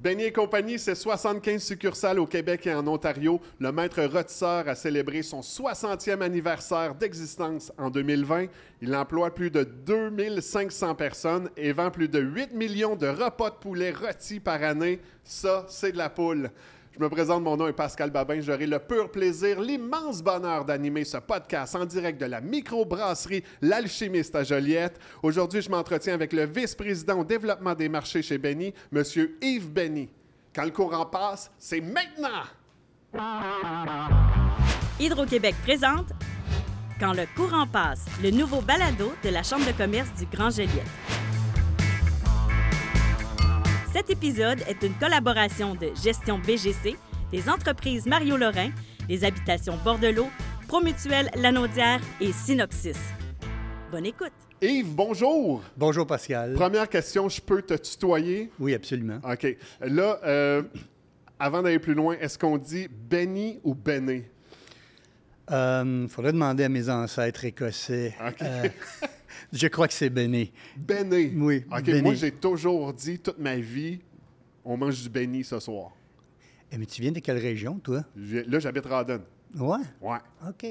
Benny et compagnie, c'est 75 succursales au Québec et en Ontario. Le maître rôtisseur a célébré son 60e anniversaire d'existence en 2020. Il emploie plus de 2500 personnes et vend plus de 8 millions de repas de poulet rôtis par année. Ça, c'est de la poule. Je me présente, mon nom est Pascal Babin. J'aurai le pur plaisir, l'immense bonheur d'animer ce podcast en direct de la microbrasserie L'Alchimiste à Joliette. Aujourd'hui, je m'entretiens avec le vice-président au développement des marchés chez Benny, M. Yves Benny. Quand le courant passe, c'est maintenant! Hydro-Québec présente Quand le courant passe, le nouveau balado de la Chambre de commerce du Grand Joliette. Cet épisode est une collaboration de Gestion BGC, des entreprises Mario Lorrain, des habitations Bordelot, Promutuelle Lanaudière et Synopsis. Bonne écoute. Yves, bonjour! Bonjour Pascal. Première question, je peux te tutoyer? Oui, absolument. OK. Là, euh, avant d'aller plus loin, est-ce qu'on dit Benny ou Bené? Il euh, faudrait demander à mes ancêtres écossais. OK. Euh, je crois que c'est Béné. Béné? Oui, OK, Béné. moi, j'ai toujours dit, toute ma vie, on mange du béni ce soir. Eh, mais tu viens de quelle région, toi? Là, j'habite Radon. Ouais? Ouais. OK.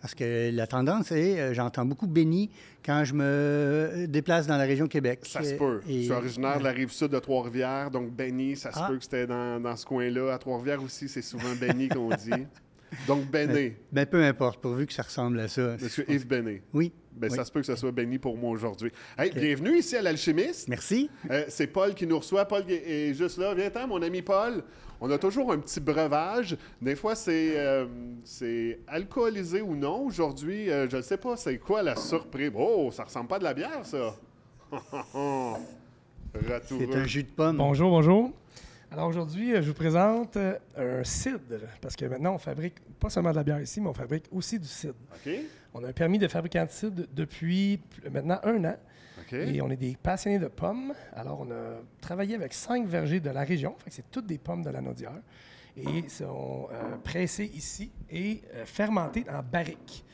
Parce que la tendance est, euh, j'entends beaucoup béni quand je me déplace dans la région Québec. Ça se peut. Et- Je suis originaire de la rive sud de Trois-Rivières, donc Béni, ça se Ah. peut que c'était dans, dans ce coin-là. À Trois-Rivières aussi, c'est souvent Béni qu'on dit. Donc Béné, Ben, peu importe, pourvu que ça ressemble à ça. Monsieur Yves Béné. Oui. Ben, Oui. Ça se peut que ce soit Béni pour moi aujourd'hui. Hey, Bienvenue ici à l'Alchimiste. Merci. Euh, c'est Paul qui nous reçoit. Paul est est juste là. Viens-t'en, mon ami Paul. On a toujours un petit breuvage. Des fois, c'est euh, c'est alcoolisé ou non. Aujourd'hui, euh, je ne sais pas, c'est quoi la surprise? Oh, ça ressemble pas à de la bière, ça. C'est un jus de pomme. Bonjour, bonjour. Alors aujourd'hui, euh, je vous présente euh, un cidre, parce que maintenant on fabrique pas seulement de la bière ici, mais on fabrique aussi du cidre. On a un permis de fabricant de cidre depuis maintenant un an et on est des passionnés de pommes. Alors on a travaillé avec cinq vergers de la région, c'est toutes des pommes de la Naudière et sont euh, pressées ici et euh, fermentées en barrique.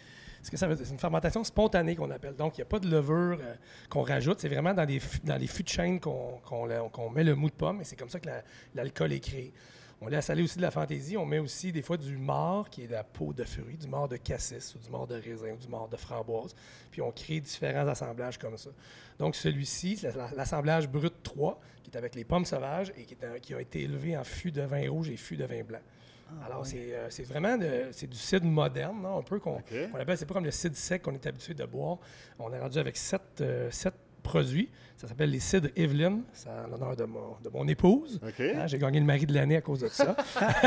C'est une fermentation spontanée qu'on appelle. Donc, il n'y a pas de levure euh, qu'on rajoute. C'est vraiment dans, les fûts de chêne qu'on met le mou de pomme et c'est comme ça que la- l'alcool est créé. On laisse aller aussi de la fantaisie. On met aussi des fois du marc, qui est de la peau de fruits, du marc de cassis ou du marc de raisin ou du marc de framboise. Puis on crée différents assemblages comme ça. Donc celui-ci, c'est la- l'assemblage brut 3, qui est avec les pommes sauvages et qui, qui a été élevé en fût de vin rouge et fût de vin blanc. Alors, c'est euh, c'est vraiment de- c'est du cidre moderne, non, un peu qu'on OK. qu'on appelle, c'est pas comme le cidre sec qu'on est habitué de boire. On est rendu avec sept, euh, sept produits. Ça s'appelle les cidres Evelyn. C'est en l'honneur de mon, de mon épouse. Hein, J'ai gagné le mari de l'année à cause de ça.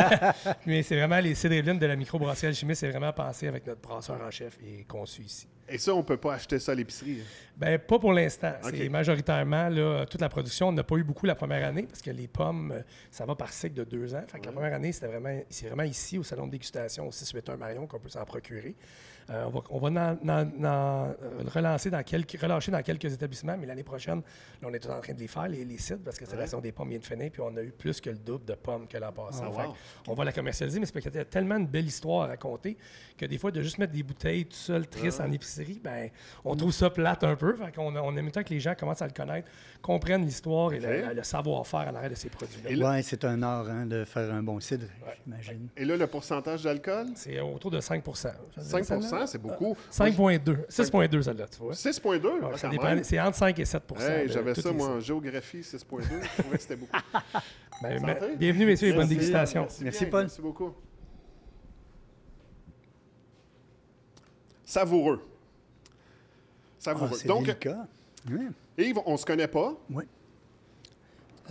Mais c'est vraiment les cidres Evelyn de la microbrasserie alchimiste. C'est vraiment pensé avec notre brasseur en chef et conçu ici. Et ça, on peut pas acheter ça à l'épicerie. Ben, pas pour l'instant. C'est majoritairement là, toute la production. On n'a pas eu beaucoup la première année parce que les pommes, ça va par cycle de deux ans. Fait que la première année, c'était vraiment, c'est vraiment ici au salon de dégustation au 681 Marion qu'on peut s'en procurer. Euh, on va, on euh, relancer dans quelques, relâcher dans quelques établissements, mais l'année prochaine, là, on est en train de les faire, les, les sites, parce que c'est la saison des pommes vient de finir, puis on a eu plus que le double de pommes que l'an passé. Ah, wow. on va la commercialiser, mais c'est parce qu'il y a tellement une belle histoire à raconter que des fois, de juste mettre des bouteilles tout seul, tristes en épicerie, ben, on trouve ça plate un peu. Fait qu'on a- on aime tant que les gens commencent à le connaître, comprennent l'histoire et le, savoir-faire en arrière de ces produits-là. Et là- Ouais, c'est un art hein, de faire un bon cidre, j'imagine. Et là, le pourcentage d'alcool? C'est autour de 5 Ça se dirait, 5 celle-là? C'est beaucoup. 5,2. 6,2 celle-là, tu vois. 6,2? Ouais, Ah. C'est entre 5 et 7 Hey, J'avais ça, moi, en géographie, 6,2. Je trouvais que c'était beaucoup. Ben, ben, bienvenue, messieurs, et bonne dégustation. Merci, Paul. Merci beaucoup. Savoureux. Ah, Savoureux. c'est Donc, délicat. Yves, on se connaît pas? Ouais.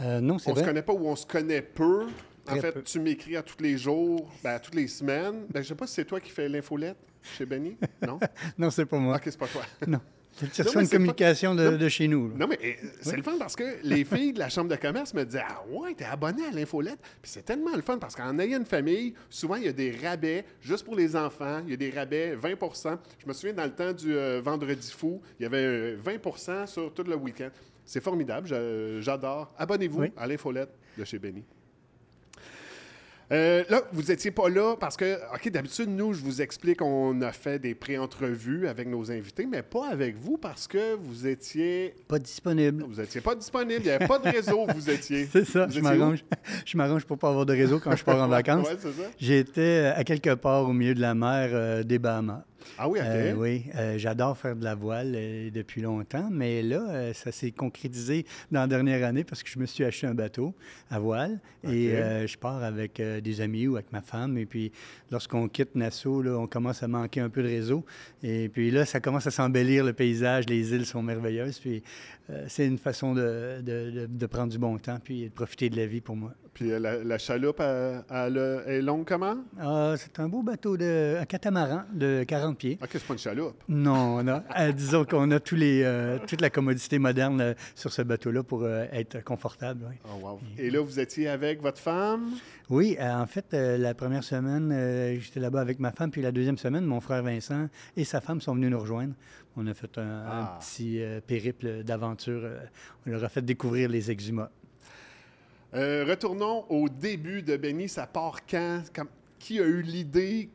Euh, non, c'est On se connaît pas ou on se connaît peu? En fait, peu. tu m'écris à tous les jours, ben, à toutes les semaines. Ben, je sais pas si c'est toi qui fais l'infolette chez Benny. Non? Non, c'est pas moi. OK, c'est pas toi. Non. Une c'est pas- communication de, Non. de chez nous. là. Non, mais euh, c'est le fun parce que les filles de la chambre de commerce me disaient Ah ouais, t'es abonné à l'infolette. Puis c'est tellement le fun parce qu'en ayant une famille, souvent il y a des rabais juste pour les enfants. Il y a des rabais 20% Je me souviens dans le temps du euh, vendredi fou, il y avait euh, 20% sur tout le week-end. C'est formidable, j'adore. Abonnez-vous Oui. à l'infolette de chez Benny. Euh, là, vous n'étiez pas là parce que, OK, d'habitude, nous, je vous explique, on a fait des pré-entrevues avec nos invités, mais pas avec vous parce que vous étiez. Pas disponible. Vous étiez pas disponible, il n'y avait pas de réseau, vous étiez. C'est ça, Vous je m'arrange. Je m'arrange pour pas avoir de réseau quand je pars en vacances. Ouais, c'est ça. J'étais à quelque part au milieu de la mer euh, des Bahamas. Ah oui, OK. Euh, oui, euh, j'adore faire de la voile euh, depuis longtemps, mais là, ça s'est concrétisé dans la dernière année parce que je me suis acheté un bateau à voile et je pars avec des amis ou avec ma femme. Et puis, lorsqu'on quitte Nassau, là, on commence à manquer un peu de réseau. Et puis là, ça commence à s'embellir le paysage, les îles sont merveilleuses. Puis, c'est une façon de, de- de- de prendre du bon temps puis de profiter de la vie pour moi. Puis la, la chaloupe, elle, elle, est longue comment? Ah, c'est un beau bateau de un catamaran de 40 pieds. OK, c'est pas une chaloupe? Non, on a, euh, disons qu'on a tous les, euh, toute la commodité moderne euh, sur ce bateau-là pour euh, être confortable. oui. Oh, wow. Et là, vous étiez avec votre femme? Oui, en fait, la première semaine, j'étais là-bas avec ma femme, puis la deuxième semaine, mon frère Vincent et sa femme sont venus nous rejoindre. On a fait un, un Ah. petit périple d'aventure. on leur a fait découvrir les exhumas. Euh, retournons au début de Benny. Ça part quand? Comme- qui a eu l'idée?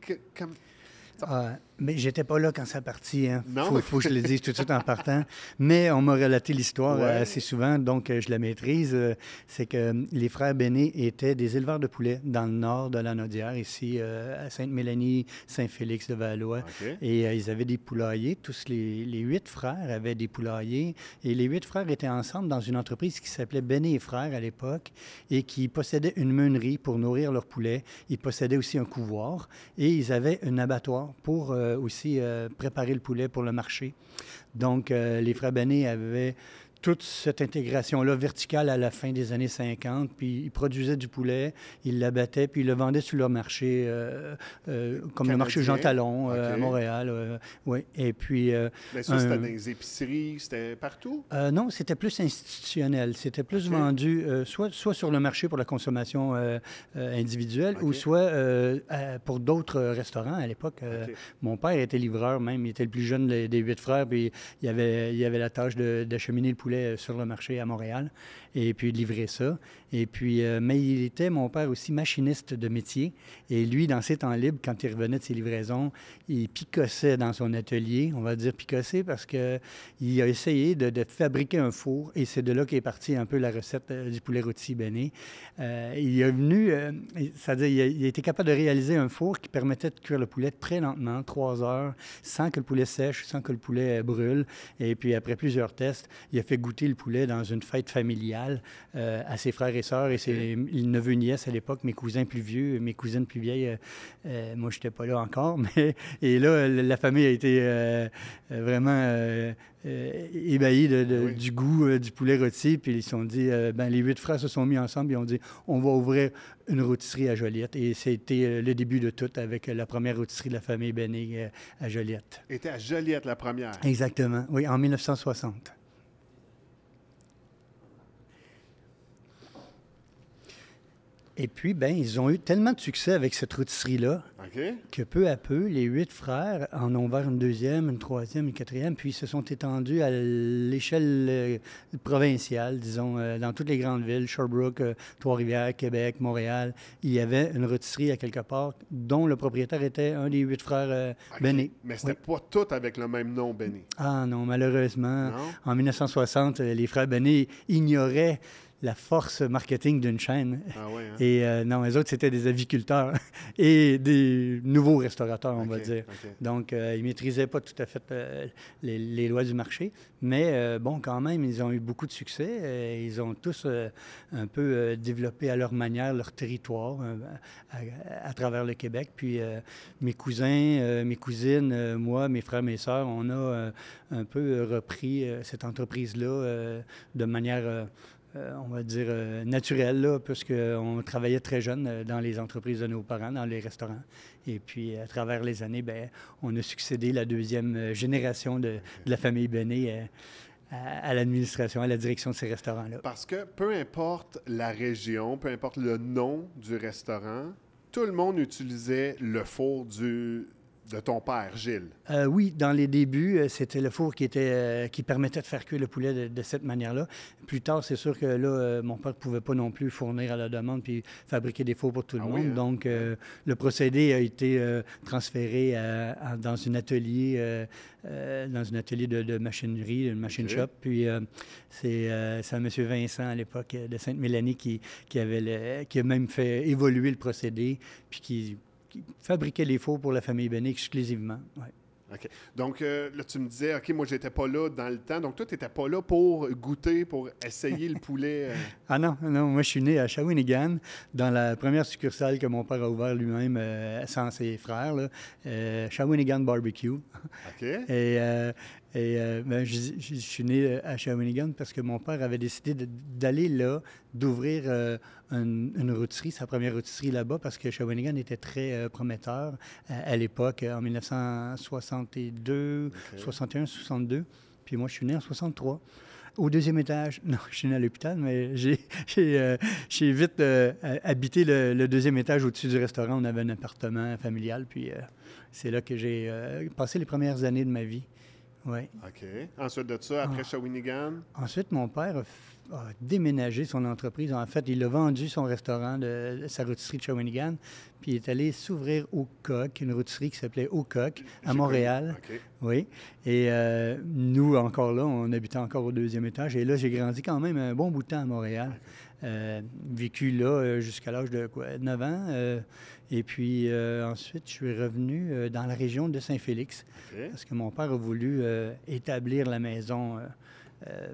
Ah, mais j'étais pas là quand ça partit. Hein. Non? Faut, faut que je le dise tout de suite en partant. Mais on m'a relaté l'histoire Ouais. euh, assez souvent, donc euh, je la maîtrise. Euh, C'est que les frères Béné étaient des éleveurs de poulets dans le nord de la Naudière, ici euh, à Sainte-Mélanie, Saint-Félix de Valois. OK. Et euh, ils avaient des poulaillers. Tous les, les huit frères avaient des poulaillers. Et les huit frères étaient ensemble dans une entreprise qui s'appelait Béné et Frères à l'époque et qui possédait une meunerie pour nourrir leurs poulets. Ils possédaient aussi un couvoir et ils avaient un abattoir pour euh, aussi euh, préparer le poulet pour le marché. Donc, euh, les frères avaient toute cette intégration-là verticale à la fin des années 50, puis ils produisaient du poulet, ils l'abattaient, puis ils le vendaient sur leur marché, euh, euh, comme le marché Jean? Talon euh, à. Montréal. oui. Et puis, Mais ça, c'était dans les épiceries, c'était partout? non, c'était plus institutionnel. C'était plus vendu soit, soit sur le marché pour la consommation individuelle ou soit pour d'autres restaurants à l'époque. Mon père était livreur même. Il était le plus jeune des, des huit frères. Puis il avait, il avait la tâche d'acheminer le poulet euh, sur le marché à Montréal et puis de livrer ça. Et puis, euh, mais il était, mon père, aussi machiniste de métier. Et lui, dans ses temps libres, quand il revenait de ses livraisons, il picossait dans son atelier. On va dire picosser parce que il a essayé de, fabriquer un four. Et c'est de là qu'est partie un peu la recette euh, du poulet rôti béné. Il est venu, c'est-à-dire, il il a été capable de réaliser un four qui permettait de cuire le poulet très lentement, trois heures, sans que le poulet sèche, sans que le poulet brûle. Et puis, après plusieurs tests, il a fait goûter le poulet dans une fête familiale euh, à ses frères et sœurs et ses neveux nièces à l'époque, mes cousins plus vieux, mes cousines plus vieilles. euh, euh, moi, je n'étais pas là encore, mais et là, la famille a été euh, vraiment ébahie de- de- Oui. du goût du poulet rôti. Puis ils se sont dit, ben, les huit frères se sont mis ensemble et ont dit, on va ouvrir une rôtisserie à Joliette. Et c'était le début de tout avec la première rôtisserie de la famille euh, à Joliette. Était à Joliette, la première. Exactement, oui, en 1960. Et puis, ben, ils ont eu tellement de succès avec cette rôtisserie-là que peu à peu, les huit frères en ont ouvert une deuxième, une troisième, une quatrième, puis ils se sont étendus à l'échelle euh, provinciale, disons, euh, dans toutes les grandes villes, Sherbrooke, euh, Trois-Rivières, Québec, Montréal. Il y avait une rôtisserie à quelque part dont le propriétaire était un des huit frères euh. Béné. Mais c'était Oui. pas tout avec le même nom, Benny. Ah non, malheureusement, Non? en 1960, euh, les frères Béné ignoraient la force marketing d'une chaîne. Ah ouais, hein? Et euh, non, les autres, c'était des aviculteurs et des nouveaux restaurateurs, on va dire. Donc, euh, ils ne maîtrisaient pas tout à fait euh, les, les lois du marché. Mais bon, quand même, ils ont eu beaucoup de succès. Ils ont tous un peu développé à leur manière leur territoire à, à travers le Québec. Puis mes cousins, mes cousines, moi, mes frères, mes sœurs, on a un peu repris cette entreprise-là de manière... euh, on va dire, euh, naturelle, là, puisqu'on travaillait très jeune euh, dans les entreprises de nos parents, dans les restaurants. Et puis, à travers les années, ben, on a succédé la deuxième génération de, de la famille Benet à l'administration, à la direction de ces restaurants-là. Parce que peu importe la région, peu importe le nom du restaurant, tout le monde utilisait le four du, de ton père, Gilles? Euh, oui, dans les débuts, euh, c'était le four qui, était, euh, qui permettait de faire cuire le poulet de, de cette manière-là. Plus tard, c'est sûr que là, euh, mon père ne pouvait pas non plus fournir à la demande puis fabriquer des fours pour tout le Ah monde. oui, hein? Donc, le procédé a été transféré à- à- dans un atelier, dans un atelier de, de machinerie, une machine shop. Puis, c'est un monsieur Vincent, à l'époque, de Sainte-Mélanie, qui, qui, avait le- qui a même fait évoluer le procédé puis qui, qui fabriquait les fours pour la famille Benet exclusivement. Ouais. OK. Donc, euh, là, tu me disais, OK, moi, j'étais pas là dans le temps. Donc, toi, tu n'étais pas là pour goûter, pour essayer le poulet. euh, Ah non, non, moi je suis né à Shawinigan, dans la première succursale que mon père a ouvert lui-même euh, sans ses frères, là, Shawinigan Barbecue. OK. Et, et euh, ben, je, je- je suis né à Shawinigan parce que mon père avait décidé d'aller là, d'ouvrir euh, une, une rôtisserie, sa première rôtisserie là-bas, parce que Shawinigan était très euh, prometteur à, l'époque, en 1962, OK. 61, 62. Puis moi, je suis né en 63. Au deuxième étage, non, je suis né à l'hôpital, mais j'ai euh, vite euh, habité le, le deuxième étage au-dessus du restaurant. On avait un appartement familial, puis euh, c'est là que j'ai euh, passé les premières années de ma vie. Ouais. OK. Ensuite de ça, après Ah. Shawinigan? Ensuite, mon père a, déménagé son entreprise. En fait, il a vendu son restaurant, de, sa rôtisserie de Shawinigan, puis il est allé s'ouvrir au Coq, une rôtisserie qui s'appelait Au Coq, à Montréal. connu. OK. Oui. Et euh, nous, encore là, on habitait encore au deuxième étage. Et là, j'ai grandi quand même un bon bout de temps à Montréal. Euh, vécu là euh, jusqu'à l'âge de quoi, 9 ans. euh, et puis euh, ensuite, je suis revenu euh, dans la région de Saint-Félix parce que mon père a voulu euh, établir la maison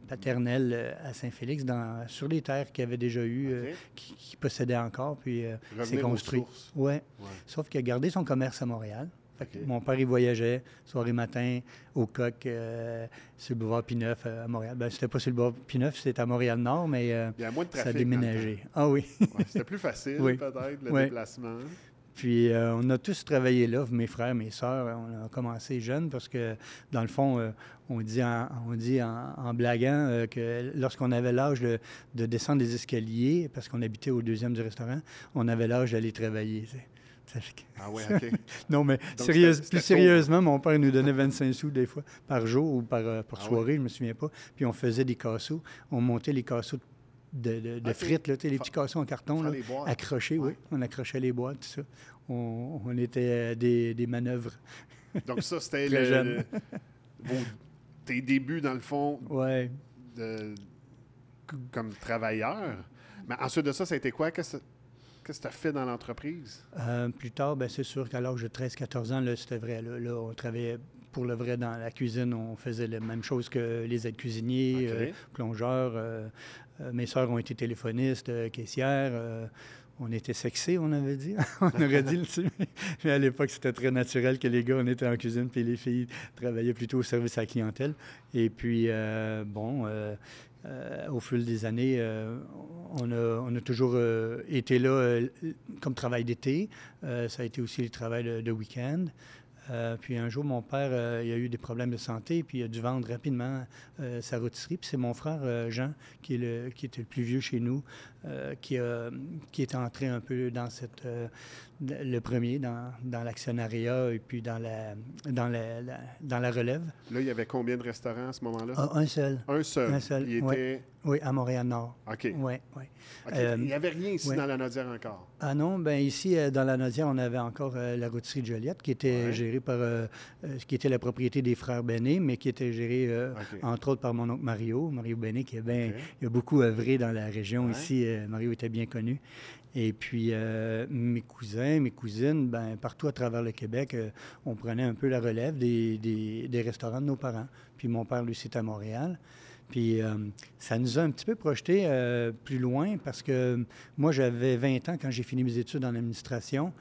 paternelle à Saint-Félix dans- sur les terres qu'il avait déjà eues, euh, OK. qui, qui possédait encore. Puis c'est construit. Ouais. Ouais. Sauf qu'il a gardé son commerce à Montréal. Mon père, il voyageait soir et matin au coq euh, sur le boulevard Pineuf euh, à Montréal. Ben, c'était pas sur le boulevard Pineuf, c'était à Montréal-Nord, mais euh, Il y a moins de ça a déménagé. Ah oui. Ouais, C'était plus facile, Oui. peut-être, le Oui. déplacement. Puis on a tous travaillé là, mes frères, mes sœurs. On a commencé jeunes parce que, dans le fond, on dit en, on dit en, en blaguant que lorsqu'on avait l'âge de, de descendre des escaliers, parce qu'on habitait au deuxième du restaurant, on avait l'âge d'aller travailler. Ah ouais, OK. Non, mais Donc, plus sérieusement, mon père nous donnait 25 sous des fois par jour ou par, euh, par Ah soirée, je ne me souviens pas. Puis on faisait des casseaux. On montait les casseaux de, de- de Ok. frites, là, les petits casseaux en carton, là, accrochés, Ouais. oui. On accrochait les boîtes, tout ça. On, on était euh, des, des manœuvres. Donc, ça, c'était le, jeune. le- vos- tes débuts, dans le fond, Ouais. de- comme travailleur. Mais ensuite de ça, ça a été quoi? Qu'est-ce que tu as fait dans l'entreprise? Euh, plus tard, ben, c'est sûr qu'à l'âge de 13-14 ans, là, c'était vrai. Là, Là, on travaillait pour le vrai dans la cuisine. On faisait la même chose que les aides-cuisiniers, euh, plongeurs. euh, mes sœurs ont été téléphonistes, caissières. on était sexés, on avait dit. on aurait dit, mais- Mais à l'époque, c'était très naturel que les gars, on était en cuisine, puis les filles travaillaient plutôt au service à la clientèle. Et puis, bon, euh, au fil des années, euh, on, a, toujours euh, été là comme travail d'été. Ça a été aussi le travail de, week-end. Puis un jour, mon père, a eu des problèmes de santé, puis il a dû vendre rapidement sa rôtisserie. Puis c'est mon frère Jean, qui, est le, qui était le plus vieux chez nous, qui, a, qui est entré un peu dans cette, euh, le premier, dans, dans l'actionnariat et puis dans la, dans la, la- dans la relève. Là, il y avait combien de restaurants à ce moment-là? Ah, un seul. Un seul. Un seul, Il ouais. était... Oui, à Montréal-Nord. OK. Oui, oui. Euh, il n'y avait rien ici ouais. dans la Nodière encore? Ah non, ben ici, euh, dans la Nodière, on avait encore euh, la rôtisserie de Joliette, qui était Ouais. gérée par, euh, euh, qui était la propriété des frères Benet, mais qui était gérée, euh, entre autres, par mon oncle Mario, Mario Benet, qui est bien, il a beaucoup œuvré dans la région Ouais. ici. Euh, Mario était bien connu. Et puis, euh, mes cousins, mes cousines, ben, partout à travers le Québec, euh, on prenait un peu la relève des, restaurants de nos parents. Puis mon père, lui, c'était à Montréal. Puis ça nous a un petit peu projeté plus loin parce que moi, j'avais 20 ans quand j'ai fini mes études en administration.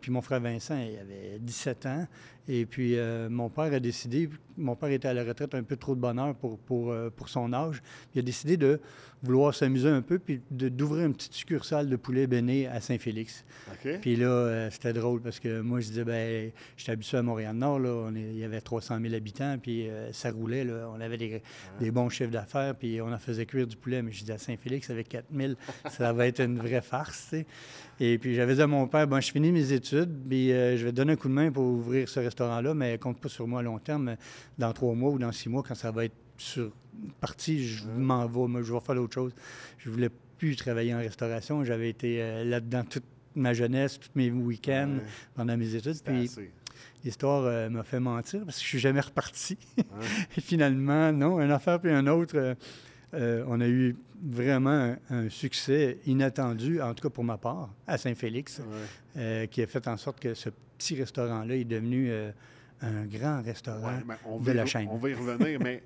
Puis mon frère Vincent, il avait 17 ans. Et puis euh, mon père a décidé, mon père était à la retraite un peu trop de bonheur pour, pour, euh, pour son âge. Il a décidé de vouloir s'amuser un peu puis d'ouvrir une petite succursale de poulet béné à Saint-Félix. Puis là, euh, c'était drôle parce que moi, je disais, ben, j'étais habitué à Montréal-Nord, là, on est- il y avait 300 000 habitants, puis ça roulait, là, on avait des, des bons chiffres d'affaires, puis on en faisait cuire du poulet. Mais je disais à Saint-Félix, avec 4 000, ça va être une vraie farce, tu sais. Et puis j'avais dit à mon père, bon, je finis mes études, puis je vais te donner un coup de main pour ouvrir ce restaurant-là, mais compte pas sur moi à long terme. Dans trois mois ou dans six mois, quand ça va être sur parti, je m'en vais, je vais faire autre chose. Je voulais plus travailler en restauration. J'avais été euh, là-dedans toute ma jeunesse, tous mes week-ends Ouais. pendant mes études. Puis l'histoire euh, m'a fait mentir parce que je suis jamais reparti. Et finalement, non, une affaire puis un autre, euh, on a eu vraiment un, un succès inattendu, en tout cas pour ma part, à Saint-Félix, Ouais. qui a fait en sorte que ce petit restaurant-là est devenu euh, un grand restaurant Ouais, mais on de la chaîne. On va y revenir, mais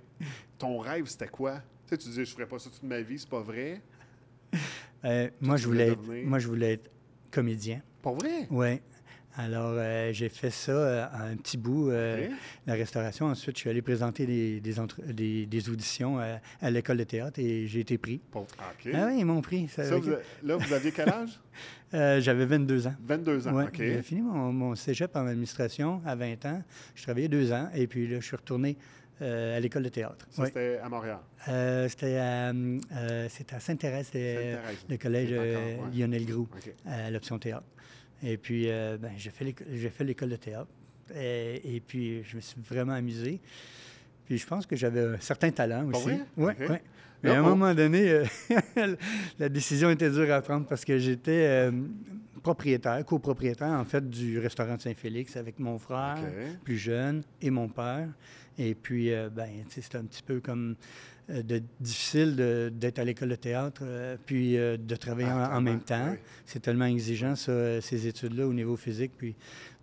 ton rêve, c'était quoi? Tu sais, tu disais, je ferais pas ça toute ma vie, c'est pas vrai? Euh, moi, je voulais être, moi, je voulais être comédien. Pas vrai? Oui. Alors, euh, j'ai fait ça euh, un petit bout, euh, la restauration. Ensuite, je suis allé présenter des, des, entre- des- des auditions à l'école de théâtre et j'ai été pris. OK. Ah oui, ils m'ont pris. Ça- Ça, vous a- là, vous aviez quel âge? J'avais 22 ans. 22 ans. Ouais, OK. J'ai fini mon, mon cégep en administration à 20 ans. Je travaillais deux ans et puis là, je suis retourné à l'école de théâtre. Ça, c'était à Montréal. C'était à, à Sainte-Thérèse, le collège. Lionel Groux, à l'option théâtre. Et puis, euh, ben, j'ai fait l'école de théâtre. Et, et puis, je me suis vraiment amusé. Puis, je pense que j'avais un certain talent aussi. Oui, oui. Mais à un moment donné, euh, la décision était dure à prendre parce que j'étais euh, propriétaire, copropriétaire, en fait, du restaurant de Saint-Félix avec mon frère plus jeune et mon père. Et puis, euh, ben, c'était un petit peu comme euh, de, difficile d'être à l'école de théâtre, euh, puis de travailler Ah, en- même temps. oui. C'est tellement exigeant, ça, ces études-là, au niveau physique. Puis,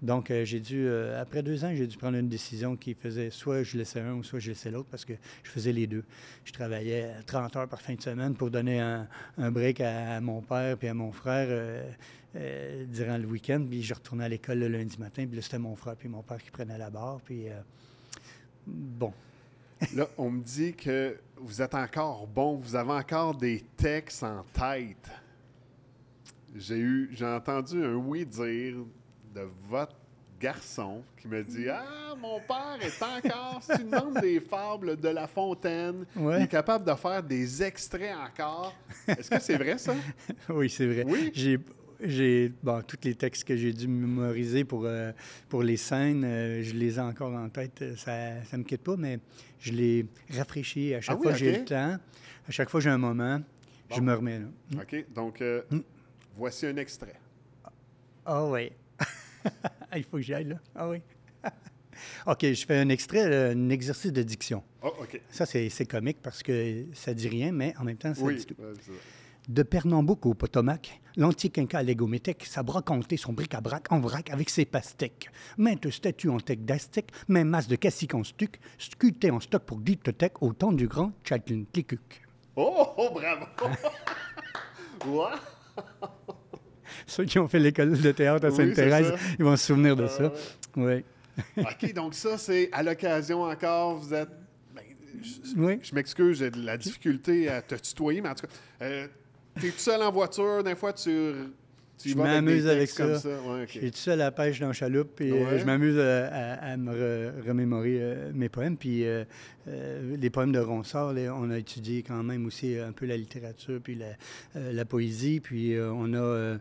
donc, j'ai dû, après deux ans, j'ai dû prendre une décision qui faisait soit je laissais un ou soit je laissais l'autre parce que je faisais les deux. Je travaillais 30 heures par fin de semaine pour donner un, un break à, à mon père puis à mon frère euh, euh, durant le week-end. Puis, je retournais à l'école le lundi matin. Puis là, c'était mon frère puis mon père qui prenaient la barre. Puis, euh, bon. Là, on me dit que vous êtes encore bon, vous avez encore des textes en tête. J'ai eu, j'ai entendu un oui dire de votre garçon qui me dit Ah, mon père est encore, si tu demandes des fables de La Fontaine, Ouais. il est capable de faire des extraits encore. Est-ce que c'est vrai, ça? oui, c'est vrai. Oui? J'ai, bon, tous les textes que j'ai dû mémoriser pour, euh, pour les scènes, euh, je les ai encore en tête. euh, Ça ne me quitte pas, mais je les rafraîchis à chaque Ah fois que j'ai le temps. À chaque fois que j'ai un moment, je me remets là. OK, donc euh, Mm. voici un extrait. Ah oui. Il faut que j'y aille là. Ah oui. OK, je fais un extrait, un exercice de diction. Oh, OK. Ça, c'est, comique parce que ça dit rien, mais en même temps, ça Oui. dit tout. De Pernambouc au Potomac, l'antique Inca légométèque sabra compter son bric-à-brac en vrac avec ses pastèques. Maintes statues en tech d'Aztèque, même masse de caciques en stuc, sculptées en stock pour Glitotech au temps du grand Tchatlinklikuk. Oh, oh, bravo! Ceux qui ont fait l'école de théâtre à Sainte-Thérèse, ils vont se souvenir de Ah, ça. Oui. OK, donc ça, c'est à l'occasion encore, vous êtes. je Oui. je m'excuse, j'ai de la difficulté à te tutoyer, mais en tout cas, euh, t'es tout seul en voiture, des fois, tu, tu Je avec m'amuse avec ça. ça. Ouais, Je suis tout seul à la pêche dans la chaloupe, et euh, Ouais. je m'amuse à, à- à me re- remémorer euh, mes poèmes. Puis euh, euh, les poèmes de Ronsard, là, on a étudié quand même aussi un peu la littérature, puis la, la poésie. Puis euh, on a.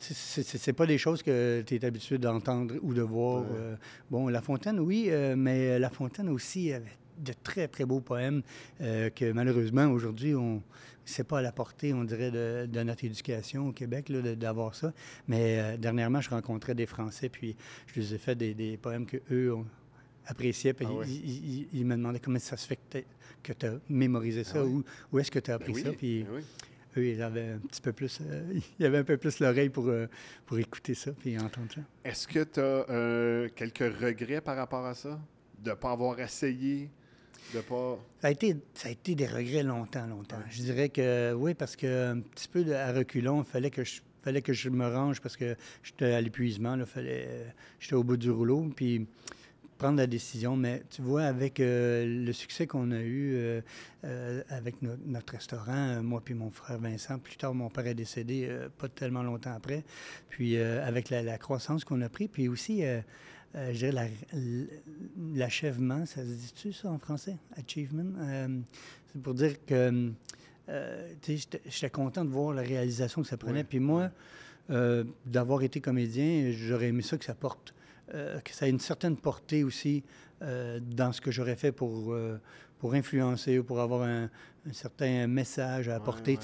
c'est- pas des choses que tu es habitué d'entendre ou de voir. Ouais. bon, La Fontaine, oui, mais La Fontaine aussi avait de très, très beaux poèmes euh, que malheureusement, aujourd'hui, on. C'est pas à la portée, on dirait, de, de notre éducation au Québec, d'avoir ça. Mais euh, dernièrement, je rencontrais des Français, puis je les ai fait des, des poèmes qu'eux ont appréciés. Puis Ah ils, ils- ils- me demandaient comment ça se fait que tu as mémorisé ça, Ah ouais. où, où est-ce que tu as Ben appris oui, ça. Puis ben eux, ils avaient un petit peu plus, euh, ils avaient un peu plus l'oreille pour, euh, pour écouter ça, puis entendre ça. Est-ce que tu as quelques regrets par rapport à ça? De ne pas avoir essayé? De pas. Ça a été, ça a été des regrets longtemps, longtemps. Je dirais que oui, parce que un petit peu de- à reculons, il fallait que je fallait que je me range parce que j'étais à l'épuisement, là, fallait, euh, j'étais au bout du rouleau, puis prendre la décision. Mais tu vois, avec euh, le succès qu'on a eu euh, euh, avec no- notre restaurant, moi puis mon frère Vincent, plus tard mon père est décédé pas tellement longtemps après, puis avec la, la croissance qu'on a pris, puis aussi euh, euh, je dirais la- l'achèvement, ça se dit-tu ça en français? Achievement? Euh, c'est pour dire que euh, j'étais- content de voir la réalisation que ça prenait. Oui. Puis moi, d'avoir été comédien, j'aurais aimé ça que ça porte, que ça ait une certaine portée aussi dans ce que j'aurais fait pour, pour influencer ou pour avoir un, certain message à apporter.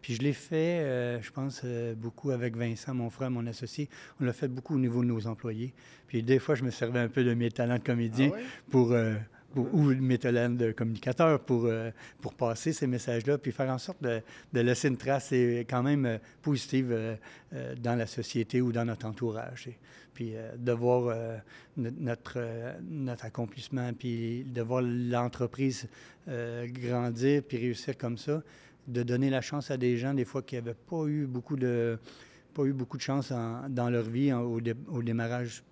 Puis je l'ai fait, euh, je pense, euh, beaucoup avec Vincent, mon frère, mon associé. On l'a fait beaucoup au niveau de nos employés. Puis des fois, je me servais un peu de mes talents de comédien ah pour, euh, ou mes talents de communicateur pour, pour passer ces messages-là, puis faire en sorte de, de laisser une trace quand même positive dans la société ou dans notre entourage. Puis de voir notre, notre accomplissement, puis de voir l'entreprise grandir, puis réussir comme ça de donner la chance à des gens, des fois, qui n'avaient pas eu beaucoup de, pas eu beaucoup de chance dans leur vie au, démarrage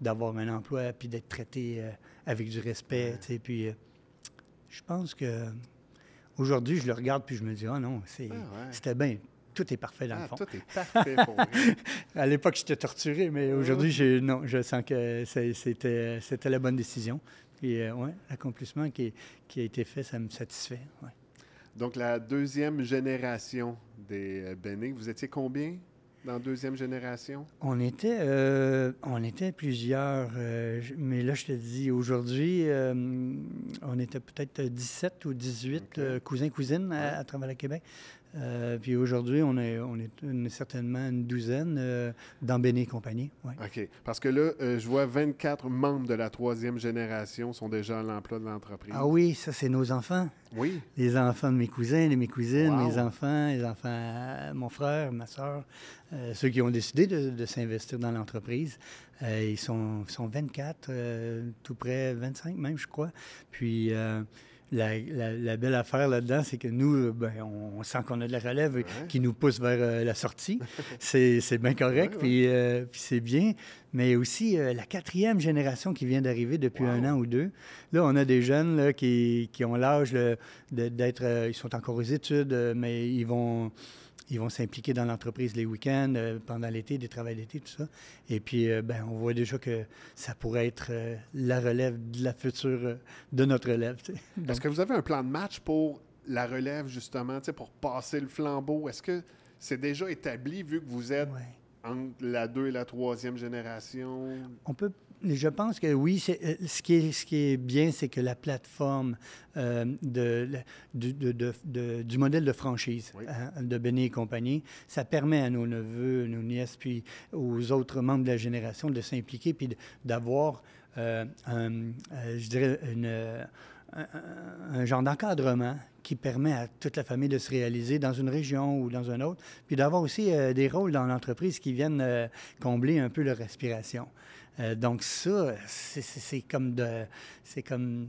d'avoir un emploi puis d'être traité euh, avec du respect. Puis euh, je pense que aujourd'hui, je le regarde puis je me dis, ah non, ah c'était bien. Tout est parfait dans le ah, fond. Tout est parfait pour À l'époque, j'étais torturé, mais aujourd'hui, je, non, je sens que c'était, c'était la bonne décision. Puis, euh, ouais, l'accomplissement qui, qui, a été fait, ça me satisfait. Ouais. Donc, la deuxième génération des euh, Béné, vous étiez combien dans la deuxième génération? On était, euh, on était plusieurs, euh, mais là, je te dis, aujourd'hui, on était peut-être 17 ou 18 cousins, cousines à, travers le Québec. Euh, puis aujourd'hui, on est, on est certainement une douzaine euh, dans Béné compagnie. OK. Parce que là, euh, je vois 24 membres de la troisième génération sont déjà à l'emploi de l'entreprise. Ah oui, ça, c'est nos enfants. Oui. Les enfants de mes cousins, de mes cousines, mes enfants, les enfants, mon frère, ma soeur, ceux qui ont décidé de, s'investir dans l'entreprise. ils sont, sont 24, tout près 25 même, je crois. Puis la, belle affaire là-dedans, c'est que nous, euh, ben, on, sent qu'on a de la relève qui nous pousse vers euh, la sortie. c'est bien correct, euh, puis, c'est bien. Mais aussi la quatrième génération qui vient d'arriver depuis un an ou deux. Là, on a des jeunes là, qui, qui, ont l'âge d'être... ils sont encore aux études, mais ils vont ils vont s'impliquer dans l'entreprise les week-ends, euh, pendant l'été, des travails d'été, tout ça. Et puis, euh, ben, on voit déjà que ça pourrait être euh, la relève de la future, de notre relève. Est-ce que vous avez un plan de match pour la relève, justement, pour passer le flambeau? Est-ce que c'est déjà établi vu que vous êtes entre la deux et la troisième génération? On peut je pense que oui. Euh, ce, qui est, ce qui est bien, c'est que la plateforme euh, de, du modèle de franchise hein, de Béné et compagnie, ça permet à nos neveux, nos nièces, puis aux autres membres de la génération de s'impliquer, puis d'avoir, euh, je dirais, un, genre d'encadrement qui permet à toute la famille de se réaliser dans une région ou dans une autre, puis d'avoir aussi des rôles dans l'entreprise qui viennent combler un peu leur respiration. Euh, donc ça, c'est comme,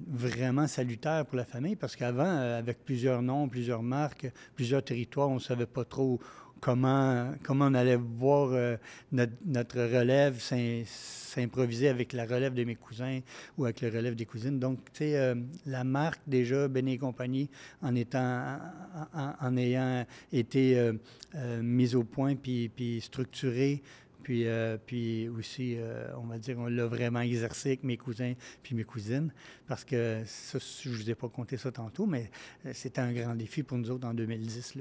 vraiment salutaire pour la famille parce qu'avant, euh, avec plusieurs noms, plusieurs marques, plusieurs territoires, on ne savait pas trop comment, on allait voir euh, notre, relève s'improviser avec la relève de mes cousins ou avec la relève des cousines. Donc, tu sais, la marque déjà, Béné et compagnie, en, étant, en, ayant été mise au point puis, puis structurée, puis, euh, puis aussi, euh, on va dire, on l'a vraiment exercé avec mes cousins puis mes cousines, parce que ça, je ne vous ai pas compté ça tantôt, mais euh, c'était un grand défi pour nous autres en 2010,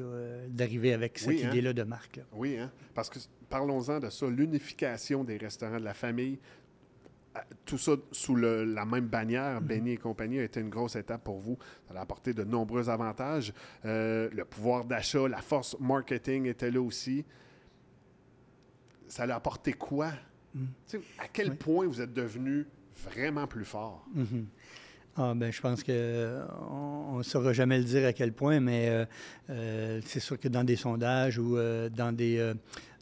d'arriver avec cette hein? idée-là de marque. Oui, hein? parce que parlons-en de ça, l'unification des restaurants de la famille, tout ça sous la même bannière, mm et compagnie, a été une grosse étape pour vous. Ça a apporté de nombreux avantages. le pouvoir d'achat, la force marketing était là aussi ça l'a apporté quoi? Mm. À quel point vous êtes devenu vraiment plus fort? Mm-hmm. Ah, ben, je pense qu'on ne saura jamais le dire à quel point, mais euh, euh, c'est sûr que dans des sondages ou euh, dans des,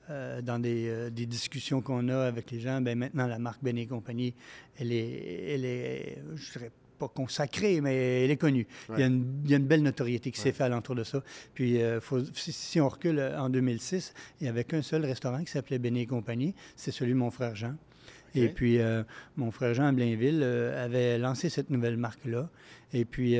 dans des, discussions qu'on a avec les gens, ben, maintenant, la marque Ben et compagnie, elle est, elle est je dirais pas consacrée, mais elle est connue. Il, y a une, belle notoriété qui s'est faite alentour de ça. Puis, euh, si, on recule euh, en 2006, il n'y avait qu'un seul restaurant qui s'appelait Béné et compagnie. C'est celui de mon frère Jean. Et puis, euh, mon frère Jean à Blainville avait lancé cette nouvelle marque-là. Et puis,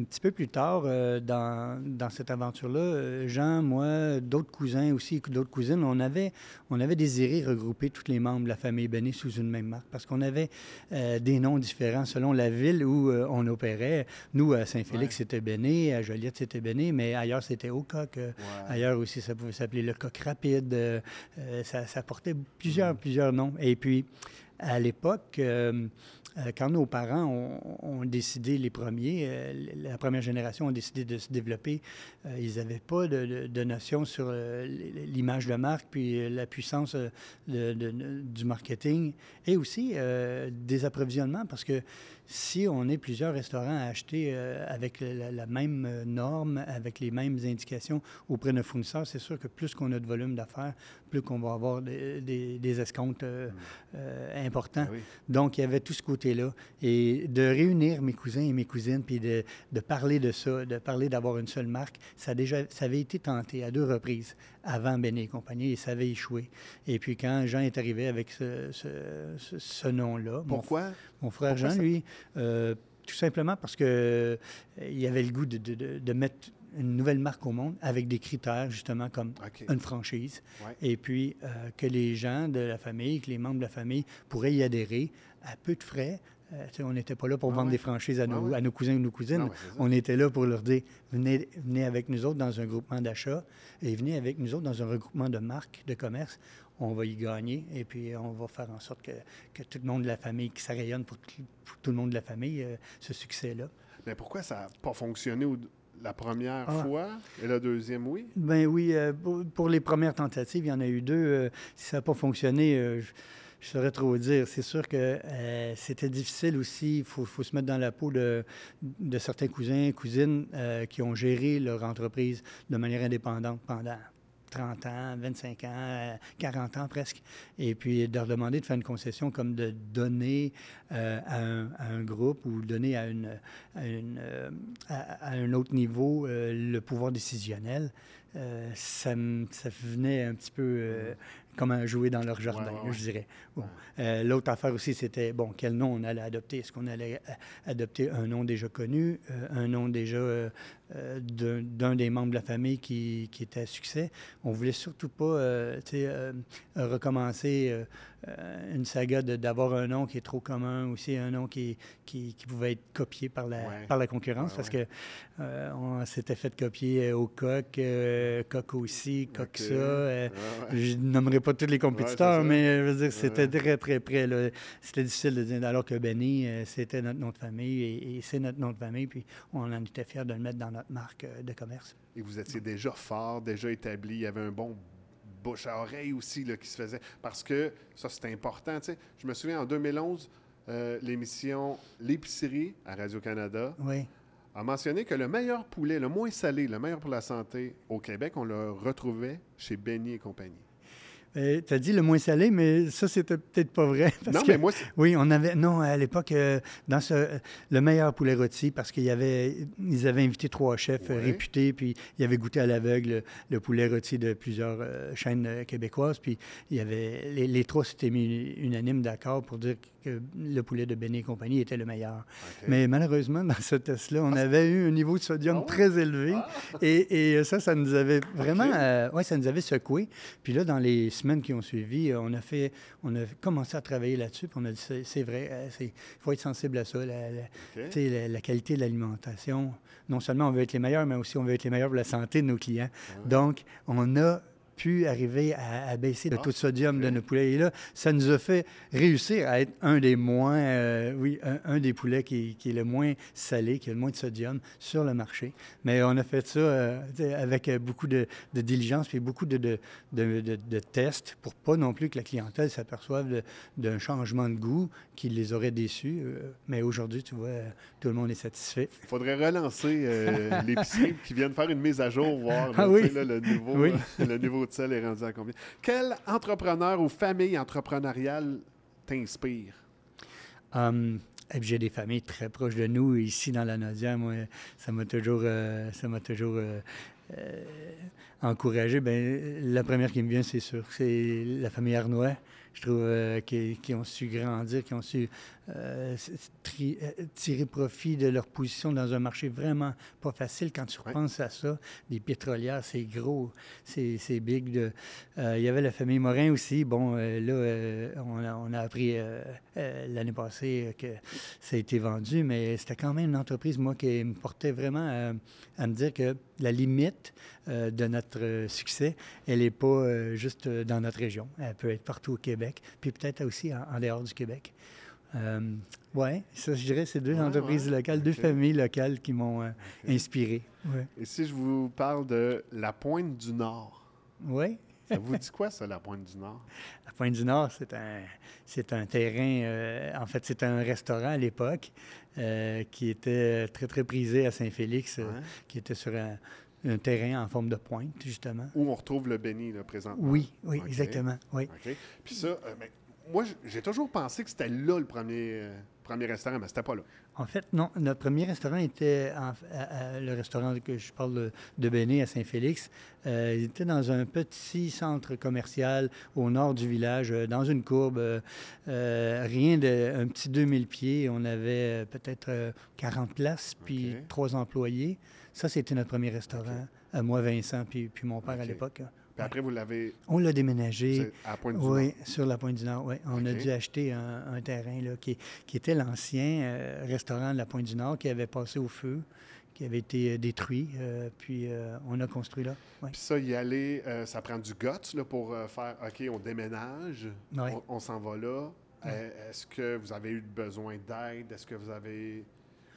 un petit peu plus tard, euh, dans, dans, cette aventure-là, euh, Jean, moi, d'autres cousins aussi, d'autres cousines, on avait, on avait désiré regrouper tous les membres de la famille Béné sous une même marque parce qu'on avait des noms différents selon la ville où on opérait. Nous, à Saint-Félix, c'était Béné, à Joliette, c'était Béné, mais ailleurs, c'était au coq. Ailleurs aussi, ça pouvait s'appeler le coq rapide. ça, ça, portait plusieurs, mm. plusieurs noms. Et puis, à l'époque, euh, euh, quand nos parents ont, décidé, les premiers, euh, la première génération ont décidé de se développer, ils n'avaient pas de, notion sur l'image de marque, puis la puissance du marketing et aussi des approvisionnements, parce que si on est plusieurs restaurants à acheter avec la, même norme, avec les mêmes indications auprès de nos fournisseurs, c'est sûr que plus qu'on a de volume d'affaires, plus qu'on va avoir des, des, escomptes mm. importants. Ah Donc, il y avait tout ce côté-là. Et de réunir mes cousins et mes cousines, puis de, de parler de ça, de parler d'avoir une seule marque, ça, déjà, ça avait été tenté à deux reprises avant Béné et compagnie, et ça avait échoué. Et puis, quand Jean est arrivé avec ce, ce, nom-là... Pourquoi? Mon, frère Jean, lui, euh, tout simplement parce qu'il euh, il avait le goût de, de, de mettre une nouvelle marque au monde avec des critères, justement, comme une franchise. Et puis, euh, que les gens de la famille, que les membres de la famille pourraient y adhérer à peu de frais. Euh, on n'était pas là pour ah vendre des franchises à nos, à nos, cousins ou nos cousines. on était là pour leur dire venez, venez avec nous autres dans un groupement d'achat et venez avec nous autres dans un regroupement de marques, de commerce. On va y gagner et puis on va faire en sorte que, que tout le monde de la famille, que ça rayonne pour, tout, le monde de la famille, euh, ce succès-là. Mais pourquoi ça n'a pas fonctionné la première ah. fois et la deuxième, oui? Ben oui, euh, pour, les premières tentatives, il y en a eu deux. Euh, si ça n'a pas fonctionné, euh, je, je, saurais trop dire. C'est sûr que c'était difficile aussi. Il faut, se mettre dans la peau de, certains cousins, cousines qui ont géré leur entreprise de manière indépendante pendant 30 ans, 25 ans, 40 ans presque, et puis de leur demander de faire une concession comme de donner euh, à, un, groupe ou donner à, euh, à, un autre niveau euh, le pouvoir décisionnel, ça, ça, venait un petit peu comment jouer dans leur jardin, je dirais. L'autre affaire aussi, c'était, bon, quel nom on allait adopter? Est-ce qu'on allait adopter un nom déjà connu, un nom déjà euh, d'un des membres de la famille qui, qui, était à succès. On voulait surtout pas euh, euh, recommencer une saga d'avoir un nom qui est trop commun, aussi un nom qui, qui, pouvait être copié par la, par la concurrence, parce que on s'était fait copier au coq, coq aussi, coq ça. je nommerai pas tous les compétiteurs, mais je veux dire, c'était très, très près. C'était difficile de dire, alors que Benny, c'était notre nom de famille et, et c'est notre nom de famille, puis on en était fiers de le mettre dans notre marque euh, de commerce. Et vous étiez déjà fort, déjà établi, il y avait un bon bouche à oreille aussi là, qui se faisait. Parce que ça, c'est important. Je me souviens, en 2011, euh, l'émission L'épicerie à Radio-Canada a mentionné que le meilleur poulet, le moins salé, le meilleur pour la santé au Québec, on le retrouvait chez Benny et compagnie. Euh, tu as dit le moins salé, mais ça, c'était peut-être pas vrai. non, mais moi, Oui, on avait. Non, à l'époque, euh, dans ce, le meilleur poulet rôti, parce qu'ils avait, ils avaient invité trois chefs réputés, puis ils avaient goûté à l'aveugle le, poulet rôti de plusieurs euh, chaînes québécoises, puis il y avait, les, les trois s'étaient mis unanimes d'accord pour dire que le poulet de Béné et compagnie était le meilleur. Mais malheureusement, dans ce test-là, on avait eu un niveau de sodium ah très élevé, ah. et, et, ça, ça nous avait vraiment. ouais, ça nous avait secoué. Puis là, dans les semaines qui ont suivi, euh, on a fait, on a commencé à travailler là-dessus, puis on a dit, c'est vrai, euh, il faut être sensible à ça, la, la, qualité de l'alimentation. Non seulement on veut être les meilleurs, mais aussi on veut être les meilleurs pour la santé de nos clients. Donc, on a pu arriver à, baisser le taux de sodium de nos poulets. Et là, ça nous a fait réussir à être un des moins, euh, oui, un, des poulets qui, qui, est le moins salé, qui a le moins de sodium sur le marché. Mais on a fait ça euh, avec beaucoup de, diligence et beaucoup de, de, de, tests pour pas non plus que la clientèle s'aperçoive d'un changement de goût qui les aurait déçus. Euh, mais aujourd'hui, tu vois, tout le monde est satisfait. Il faudrait relancer l'épicerie qui vienne faire une mise à jour, voir ah le, nouveau, le nouveau Quel entrepreneur ou famille entrepreneuriale t'inspire? Um, j'ai des familles très proches de nous ici dans la Nadia. Moi, ça m'a toujours, euh, ça m'a toujours euh, euh, encouragé. Ben, la première qui me vient, c'est sûr, c'est la famille Arnois je trouve, euh, qui, qui ont su grandir, qui ont su euh, tri- euh, tirer profit de leur position dans un marché vraiment pas facile. Quand tu Ouais. repenses à ça, des pétrolières, c'est gros, c'est c'est big. de- euh, il y avait la famille Morin aussi. Bon, euh, là, on, a, on a appris l'année passée que ça a été vendu, mais c'était quand même une entreprise, moi, qui me portait vraiment à, à me dire que la limite de notre succès, elle n'est pas juste dans notre région. Elle peut être partout au Québec, puis peut-être aussi en, en dehors du Québec. Euh, ouais, ça, je dirais, c'est deux Ouais, entreprises ouais. locales, deux familles locales qui m'ont euh, inspiré. Ouais. Et si je vous parle de la Pointe du Nord, Ouais. ça vous dit quoi, ça, la Pointe du Nord? La Pointe du Nord, c'est un, c'est un terrain, euh, en fait, c'est un restaurant à l'époque euh, qui était très, très prisé à Saint-Félix, euh, qui était sur un, un terrain en forme de pointe, justement. Où on retrouve le béni, là, présentement. Oui, oui, exactement, oui. OK. Puis ça, euh, ben, moi, j'ai toujours pensé que c'était là le premier, euh, premier restaurant, mais c'était pas là. En fait, non. Notre premier restaurant était en- à- à- le restaurant que je parle de, de Béné à Saint-Félix. Euh, il était dans un petit centre commercial au nord du village, euh, dans une courbe. rien de. Un petit 2000 pieds. On avait peut-être euh, 40 places, puis trois employés. Ça, c'était notre premier restaurant. Moi, Vincent, puis, puis mon père à l'époque. Puis après, vous l'avez On l'a déménagé. à la Pointe du Oui, Nord. sur la Pointe du Nord, oui. On a dû acheter un, un terrain là, qui, qui était l'ancien euh, restaurant de la Pointe du Nord qui avait passé au feu, qui avait été euh, détruit. euh, puis euh, on a construit là. Puis ça, y aller, ça prend du guts là, pour faire OK, on déménage, on, on s'en va là. Est-ce que vous avez eu besoin d'aide? Est-ce que vous avez.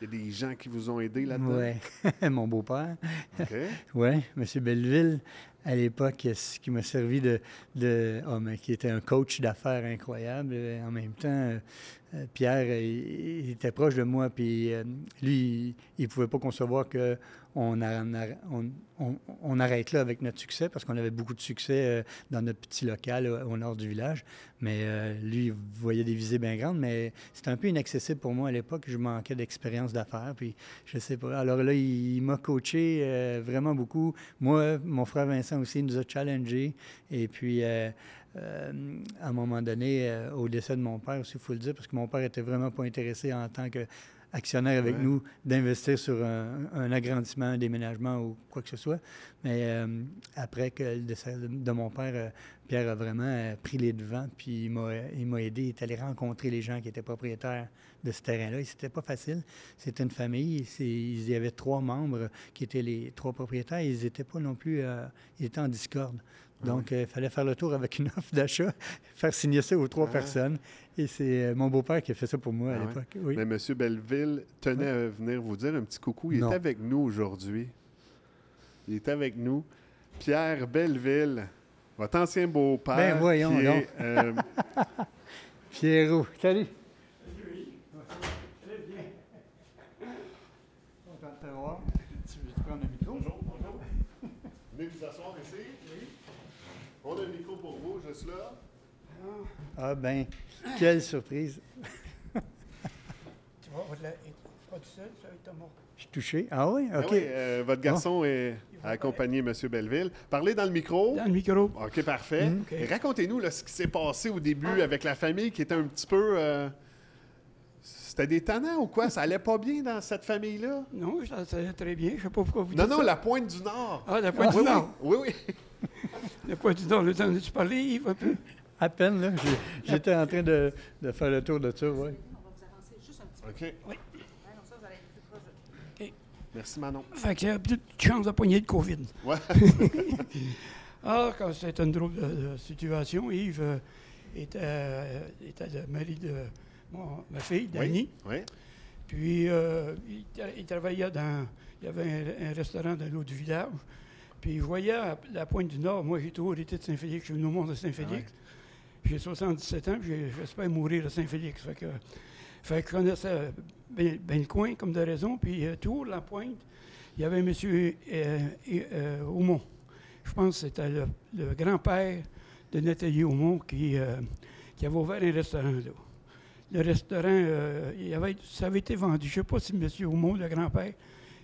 Il y a des gens qui vous ont aidé là-dedans? Ouais. Mon beau-père. OK. Oui, M. Belleville, à l'époque, ce qui m'a servi de, de oh, mais qui était un coach d'affaires incroyable. Euh, En même temps, euh, Pierre, euh, il, il était proche de moi, puis euh, lui, il ne pouvait pas concevoir que on, arrête là avec notre succès, parce qu'on avait beaucoup de succès euh, dans notre petit local euh, au nord du village. Mais euh, lui, il voyait des visées bien grandes, mais c'était un peu inaccessible pour moi à l'époque. Je manquais d'expérience d'affaires, puis je sais pas. Alors là, il, m'a coaché euh, vraiment beaucoup. Moi, mon frère Vincent aussi, il nous a challengés. Et puis, euh, à un moment donné, euh, au décès de mon père aussi, il faut le dire, parce que mon père était vraiment pas intéressé en tant qu'actionnaire avec Ouais. nous d'investir sur un, un agrandissement, un déménagement ou quoi que ce soit. Mais euh, après que le décès de, de mon père, Pierre a vraiment pris les devants, puis il m'a, aidé. Il est allé rencontrer les gens qui étaient propriétaires de ce terrain-là. Et c'était pas facile. C'était une famille. Il y avait trois membres qui étaient les trois propriétaires. Ils n'étaient pas non plus... ils étaient en discorde. Donc, euh, il fallait faire le tour avec une offre d'achat, faire signer ça aux trois Ah. personnes. Et c'est euh, mon beau-père qui a fait ça pour moi Ah à ouais? l'époque. Oui. Mais M. Belleville tenait Ouais. à venir vous dire un petit coucou. Il Non. est avec nous aujourd'hui. Il est avec nous. Pierre Belleville, votre ancien beau-père. Ben, voyons qui est, euh, Pierrot, salut. Content de te voir. Tu veux prendre un micro? Bonjour, bonjour. Venez vous asseoir ici. On a un micro pour vous, juste là. Ah ben, quelle surprise. Tu vois, on l'a- pas tout seul, ça va être mort. Je suis touché. Ah oui? Ah OK. oui, euh, votre garçon est a accompagné M. Belleville. Parlez dans le micro. Dans le micro. OK, parfait. Mm. Et Racontez-nous là, ce qui s'est passé au début avec la famille qui était un petit peu. euh, C'était des tannants ou quoi? Ça allait pas bien dans cette famille-là? Non, ça, allait très bien. Je sais pas pourquoi vous Non, dites non, ça. la pointe du Nord. Ah, la pointe du Nord. Oui, oui. oui. Du Nord, le temps de tu parler, Yves, un peu. À peine, là. J'étais en train de, de faire le tour de ça, oui. OK. Oui. Merci, Manon. Fait qu'il y a plus de chance de poigner de COVID. Ouais. Ah, quand c'était une drôle de, de situation, Yves euh, était, euh, était le mari de mon- ma fille, Dani. Oui. Puis, euh, il, tra- il travaillait dans. Il y avait un, un restaurant dans l'autre du village. Puis, je voyais à la pointe du Nord. Moi, j'ai toujours été de Saint-Félix. Je suis venu au monde de Saint-Félix. J'ai 77 ans, puis j'espère mourir à Saint-Félix. Fait que, fait que je connaissais bien, le coin, comme de raison. Puis, euh, tout la pointe, il y avait M. Euh, euh, Aumont. Je pense que c'était le, le grand-père de Nathalie Aumont qui, euh, qui avait ouvert un restaurant là. Le restaurant, euh, il avait, ça avait été vendu. Je ne sais pas si M. Aumont, le grand-père,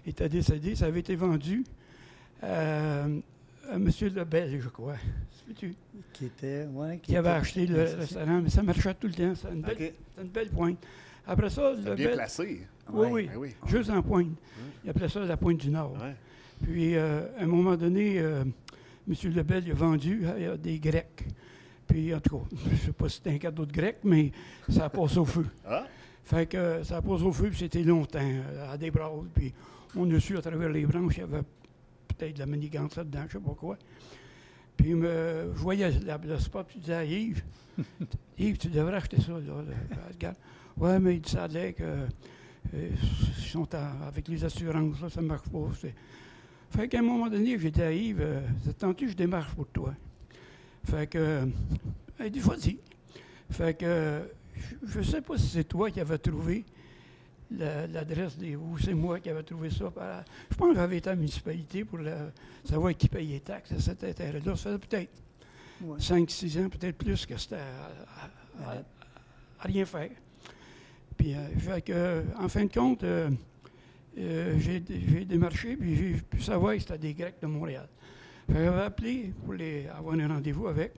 était décédé. Ça avait été vendu. Euh, à M. Lebel, je crois. Qui était, ouais, Qui avait était- acheté le c'est restaurant, mais ça marchait tout le temps. C'était une, belle- une pointe. Après ça, Bien Lebel, placé. oui, Ouais. oui, Ben oui. juste en pointe. Il appelait ça la pointe du Nord. Puis, euh, à un moment donné, euh, M. Lebel il a vendu à, des Grecs. Puis, en tout cas, je ne sais pas si c'était un cadeau de Grec, mais ça a passé au feu. Ah, Fait que euh, ça a passé au feu, puis c'était longtemps, euh, à des brasses. Puis, on a su à travers les branches, il y avait peut-être de la manigance là-dedans, je ne sais pas quoi. Puis, me, je voyais la- le spot, puis je disais à Yves, Yves, tu devrais acheter ça, là. Regarde. Ouais, mais il ça que. euh, ils sont à- avec les assurances, là, ça ne marche pas. Fait qu'à un moment donné, j'ai dit à Yves, euh, tente je démarche pour toi. Fait que. euh, il dit, vas-y. Fait que. euh, je ne sais pas si c'est toi qui avais trouvé l'adresse des. ou c'est moi qui avais trouvé ça. par- je pense que j'avais été à la municipalité pour la- savoir qui payait les taxes à cet intérêt-là. Ça faisait peut-être Ouais. 5-6 ans, peut-être plus, que c'était à, à- à- à rien faire. Puis, euh, fait que, en fin de compte, euh, euh, j'ai démarché, puis j'ai pu savoir que c'était des Grecs de Montréal. J'avais appelé pour les, avoir un rendez-vous avec.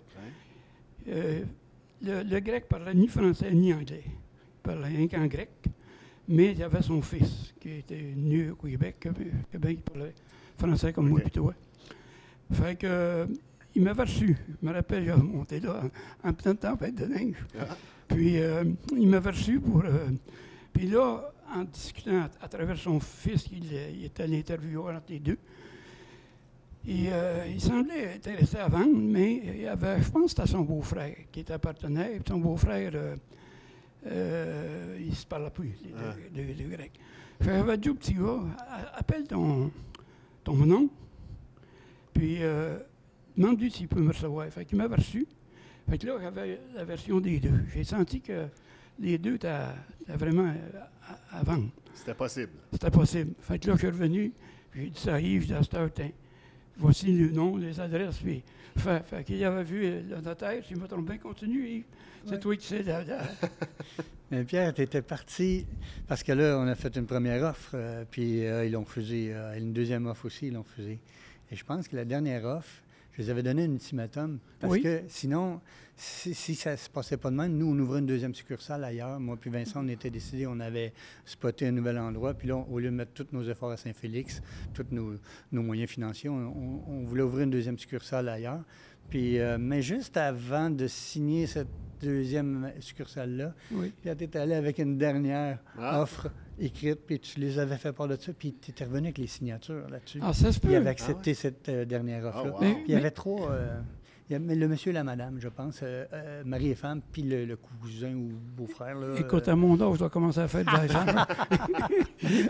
Le, le grec parlait ni français ni anglais. Il parlait rien qu'en grec. Mais il y avait son fils qui était né au Québec, que, ben, il parlait français comme moi Ok. et toi. Fait que, euh, il m'avait reçu. Je me rappelle, j'avais monté là en, en pleine tempête de neige. Ah. Puis euh, il m'avait reçu pour. euh, puis là, en discutant à, à travers son fils, il, il était l'intervieweur entre les deux. Et euh, il semblait intéressé à vendre, mais il y avait, je pense que c'était son beau-frère qui était partenaire. Son beau-frère, euh, euh, il ne se parlait plus, les, deux- les deux Grecs. Fait petit gars, appelle ton, ton nom, puis euh, demande-lui s'il peut me recevoir. Fait qu'il m'avait reçu. Fait que là, j'avais la version des deux. J'ai senti que les deux étaient vraiment euh, à, à vendre. C'était possible. C'était possible. Fait que là, je suis revenu, j'ai dit ça Yves, j'ai dit à cette heure, tiens, voici le nom, les adresses, puis fait, fait qu'il avait vu le notaire, s'il me trompe bien, continue. C'est Ouais. toi qui sais. Mais Pierre, tu étais parti parce que là, on a fait une première offre, euh, puis euh, ils l'ont refusé. euh, une deuxième offre aussi, ils l'ont refusé. Et je pense que la dernière offre, je les avais donné un ultimatum parce Oui. que sinon, si, si ça se passait pas de même, nous, on ouvrait une deuxième succursale ailleurs. Moi puis Vincent, on était décidé, on avait spoté un nouvel endroit. Puis là, au lieu de mettre tous nos efforts à Saint-Félix, tous nos, nos moyens financiers, on, on- on voulait ouvrir une deuxième succursale ailleurs. Puis, euh, mais juste avant de signer cette deuxième succursale-là, oui. tu étais allé avec une dernière Ah. offre écrite, puis tu les avais fait part de ça, puis tu étais revenu avec les signatures là-dessus. Ah, ça se peut. il avait accepté cette euh, dernière offre-là. Ah, wow. Mais- Puis il y avait trois. euh, le monsieur et la madame, je pense, euh, euh, mari et femme, puis le, le cousin ou beau-frère. là, Écoute, euh, à mon âge, je dois commencer à faire de l'argent.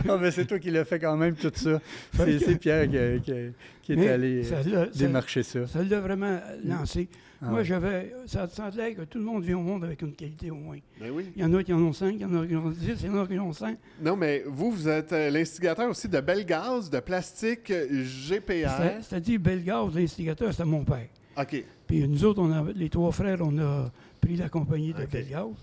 ah, mais c'est toi qui l'as fait quand même, tout ça. C'est Pierre qui, qui- qui est Mais allé ça démarcher ça. Ça l'a vraiment lancé. Ah Moi, j'avais. Ça semblait que tout le monde vient au monde avec une qualité au moins. Ben oui. Il y en a qui en ont cinq, il y en a qui en ont dix, il y en a qui en ont cinq. Non, mais vous, vous êtes euh, l'instigateur aussi de Belle Gaz, de Plastique GPR. C'est-à-dire, Bellegarde, l'instigateur, c'était mon père. OK. Puis nous autres, on a, les trois frères, on a pris la compagnie de OK. Bellegarde.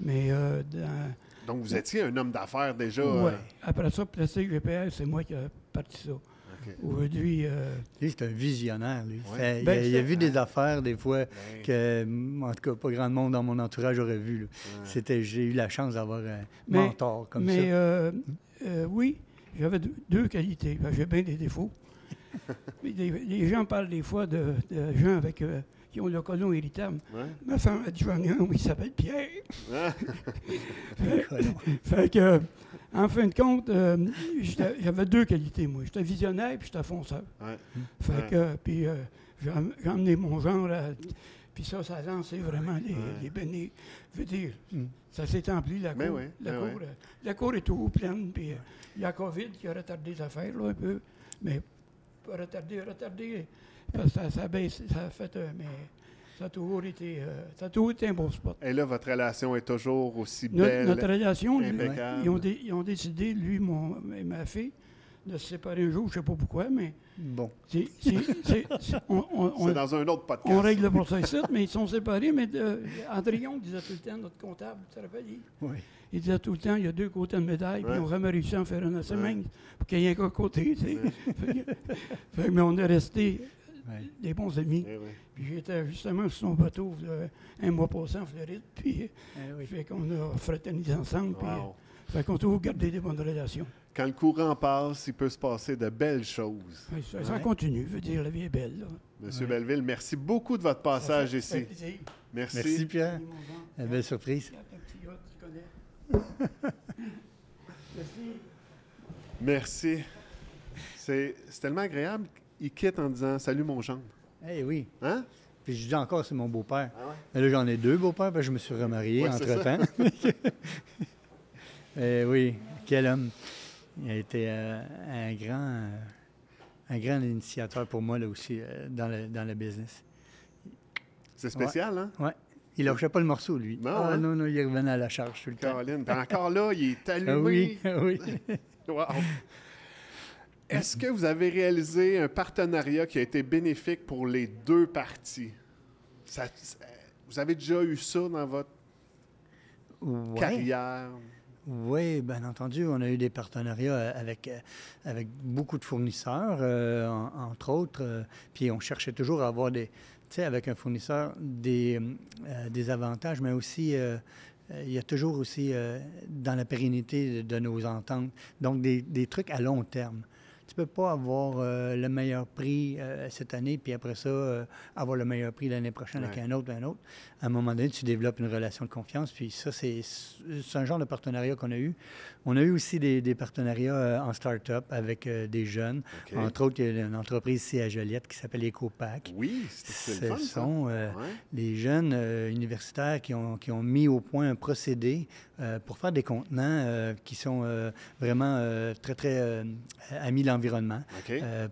Mais euh, dans- Donc, vous étiez un homme d'affaires déjà. ouais. euh, après ça, Plastique GPR, c'est moi qui ai parti ça. OK. Aujourd'hui, euh, Lui, c'est un visionnaire, lui. Ouais. Il, Ben, a, il a c'est- vu des affaires, des fois, Ben, que, en tout cas, pas grand monde dans mon entourage aurait vu. ouais. C'était, j'ai eu la chance d'avoir un Mais- mentor comme mais ça. euh, euh, oui, j'avais deux, deux qualités. Ben, J'ai bien des défauts. Les, les gens parlent des fois de, de gens avec, euh, qui ont le colon irritable. Ouais. Ma femme a dit j'en ai un, oui, il s'appelle Pierre. Fait que, en fin de compte, euh, j'avais deux qualités, moi. J'étais visionnaire puis j'étais fonceur. ouais. Fait Ouais. que, puis euh, j'ai emmené mon genre à- Puis ça, ça a lancé vraiment les, Ouais. les bénis. Je veux dire, Mm. ça s'est empli, la Ben cour. oui, la, ben cour oui. la cour est tout pleine. Puis il y a la COVID qui a retardé les affaires, là, un peu. Mais retardé, retardé. Ça, ça a baissé, ça a fait... euh, mais ça a toujours été, euh, ça a toujours été un bon spot. Et là, votre relation est toujours aussi belle. notre relation, lui, ils, ont dé- ils ont décidé, lui mon, et ma fille, de se séparer un jour, je ne sais pas pourquoi, mais Bon. c'est, on, on- on- dans un autre podcast. on règle pour ça ici, mais ils sont séparés. Mais euh, Andrion disait tout le temps, notre comptable, tu te rappelles, il, Oui. il disait tout le temps, il y a deux côtés de médaille, puis ils ont jamais réussi à en faire un assez mince pour qu'il y ait un qu'un côté. tu sais. Fait mais on est resté des bons amis. Eh oui. Puis j'étais justement sur son bateau euh, un mois passé en Floride. Puis Eh fait qu'on a fraternisé ensemble. Puis. Fait qu'on toujours gardé des bonnes relations. Quand le courant passe, il peut se passer de belles choses. Ça, ça Ouais. continue. Je veux dire, la vie est belle. là. Monsieur Ouais. Belleville, merci beaucoup de votre passage Ça fait- ça fait ici. Merci. Merci, Pierre. Une belle surprise. Merci. Merci. C'est tellement agréable. Il quitte en disant Salut mon gendre. Eh oui. Hein? Puis je dis encore, c'est mon beau-père. Ah ouais? Mais là, j'en ai deux beaux-pères, parce que je me suis remarié Ouais, entre-temps. Eh oui, quel homme. Il a été euh, un grand euh, un grand initiateur pour moi là aussi euh, dans, le, dans le business. C'est spécial, hein? Ouais. Il lâchait pas le morceau, lui. Non, ah hein? non, non, il revenait à la charge tout le temps. Caroline. Encore là, il est allumé. Ah oui, oui. Wow. Est-ce que vous avez réalisé un partenariat qui a été bénéfique pour les deux parties? Ça- ça- vous avez déjà eu ça dans votre Ouais. carrière? Oui, bien entendu, on a eu des partenariats euh, avec, euh, avec beaucoup de fournisseurs, euh, en- entre autres. puis on cherchait toujours à avoir des, tu sais, avec un fournisseur, des, des avantages, mais aussi, il y a toujours aussi dans la pérennité de, de nos ententes, donc des, des trucs à long terme. Tu peux pas avoir euh, le meilleur prix euh, cette année, puis après ça, euh, avoir le meilleur prix l'année prochaine avec un autre, un autre. À un moment donné, tu développes une relation de confiance, puis ça, c'est un genre de partenariat qu'on a eu. On a eu aussi des, des partenariats euh, en start-up avec euh, des jeunes. OK. Entre autres, il y a une entreprise ici à Joliette qui s'appelle EcoPack. Oui, c'est Ce sont euh, Ouais. les jeunes euh, universitaires qui ont, qui ont mis au point un procédé euh, pour faire des contenants qui sont vraiment très, très amis de l'environnement.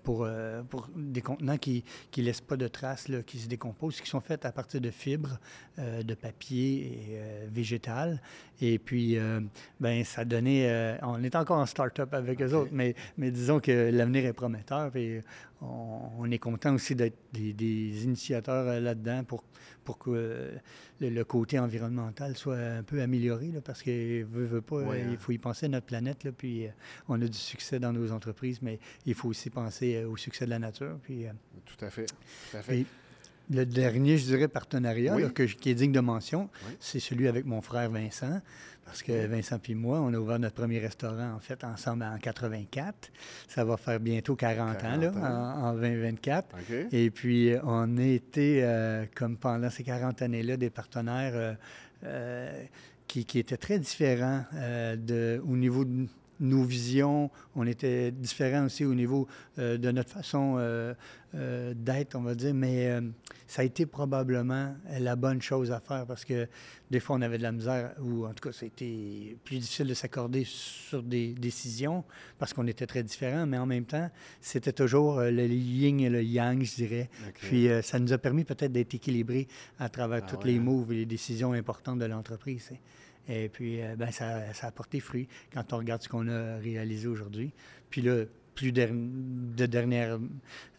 Pour, pour des contenants qui ne laissent pas de traces, là, qui se décomposent, qui sont faits à partir de fibres, de papier et végétal. Et puis, ben, ça donnait... euh, on est encore en start-up avec eux autres, mais, mais disons que l'avenir est prometteur. Et on, on est content aussi d'être des, des initiateurs euh, là-dedans pour, pour que euh, le, le côté environnemental soit un peu amélioré, là, parce que veut, veut pas, Ouais, hein. il faut y penser à notre planète, là, puis on a du succès dans nos entreprises, mais il faut aussi penser au succès de la nature. Puis, Tout à fait. Tout à fait. et le dernier, je dirais, partenariat Oui. là, que je- qui est digne de mention, Oui. c'est celui avec mon frère Vincent. Parce que Vincent puis moi, on a ouvert notre premier restaurant, en fait, ensemble en 84. Ça va faire bientôt 40, ans, 40 là, ans. en, en 2024. OK. Et puis, euh, on a été, euh, comme pendant ces 40 années-là, des partenaires euh, euh, qui, qui étaient très différents de, au niveau de nos visions. On était différents aussi au niveau euh, de notre façon euh, euh, d'être, on va dire. Mais ça a été probablement la bonne chose à faire parce que des fois, on avait de la misère, ou en tout cas, c'était plus difficile de s'accorder sur des décisions parce qu'on était très différents. Mais en même temps, c'était toujours le yin et le yang, je dirais. OK. Puis ça nous a permis peut-être d'être équilibrés à travers Ah ouais, les moves et les décisions importantes de l'entreprise. Et puis, euh, ben, ça, ça a porté fruit quand on regarde ce qu'on a réalisé aujourd'hui. Puis là, plus, der- de dernière,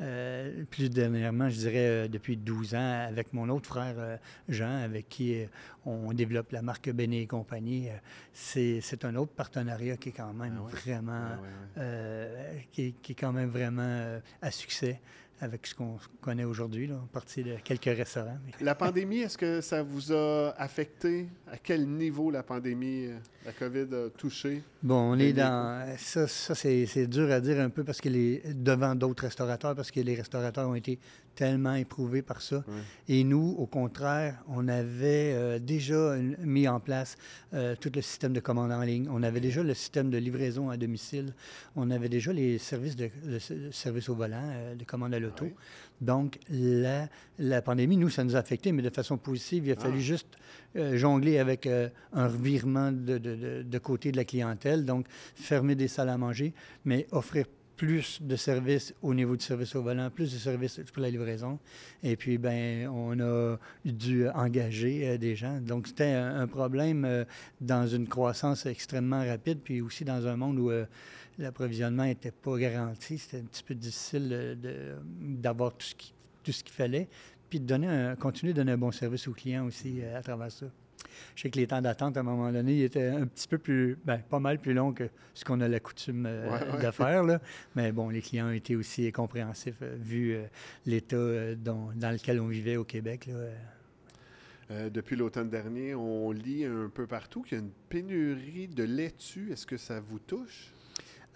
euh, plus dernièrement, je dirais euh, depuis 12 ans, avec mon autre frère Jean, avec qui on développe la marque Béné et compagnie, c'est un autre partenariat qui est quand même Ah ouais. vraiment, Ouais, ouais, ouais. euh, qui, est- qui est quand même vraiment à succès avec ce qu'on connaît aujourd'hui, là, partie de quelques restaurants. La pandémie, est-ce que ça vous a affecté? À quel niveau la pandémie, euh, la COVID a touché? Bon, on est dans. Ça, ça c'est c'est dur à dire un peu parce que les devant d'autres restaurateurs, parce que les restaurateurs ont été tellement éprouvés par ça. Et nous, au contraire, on avait euh, déjà mis en place euh, tout le système de commande en ligne. On avait déjà le système de livraison à domicile. On avait déjà les services de, service au volant, euh, de commande à l'auto. oui. Donc, la, la pandémie, nous, ça nous a affecté, mais de façon positive. Il a Ah. fallu juste euh, jongler avec euh, un revirement de- de côté de la clientèle, donc fermer des salles à manger, mais offrir plus de services au niveau du service au volant, plus de services pour la livraison. Et puis, ben, on a dû engager euh, des gens. Donc, c'était un, problème euh, dans une croissance extrêmement rapide, puis aussi dans un monde où euh, l'approvisionnement n'était pas garanti. C'était un petit peu difficile d'avoir tout ce qu'il fallait, puis de donner continuer de donner un bon service aux clients aussi à travers ça. Je sais que les temps d'attente, à un moment donné, étaient un petit peu plus, ben, pas mal plus longs que ce qu'on a la coutume euh, Ouais, ouais. de faire. Là. Mais bon, les clients ont été aussi compréhensifs euh, vu euh, l'état dans lequel on vivait au Québec. Là. Depuis l'automne dernier, on lit un peu partout qu'il y a une pénurie de laitue. Est-ce que ça vous touche?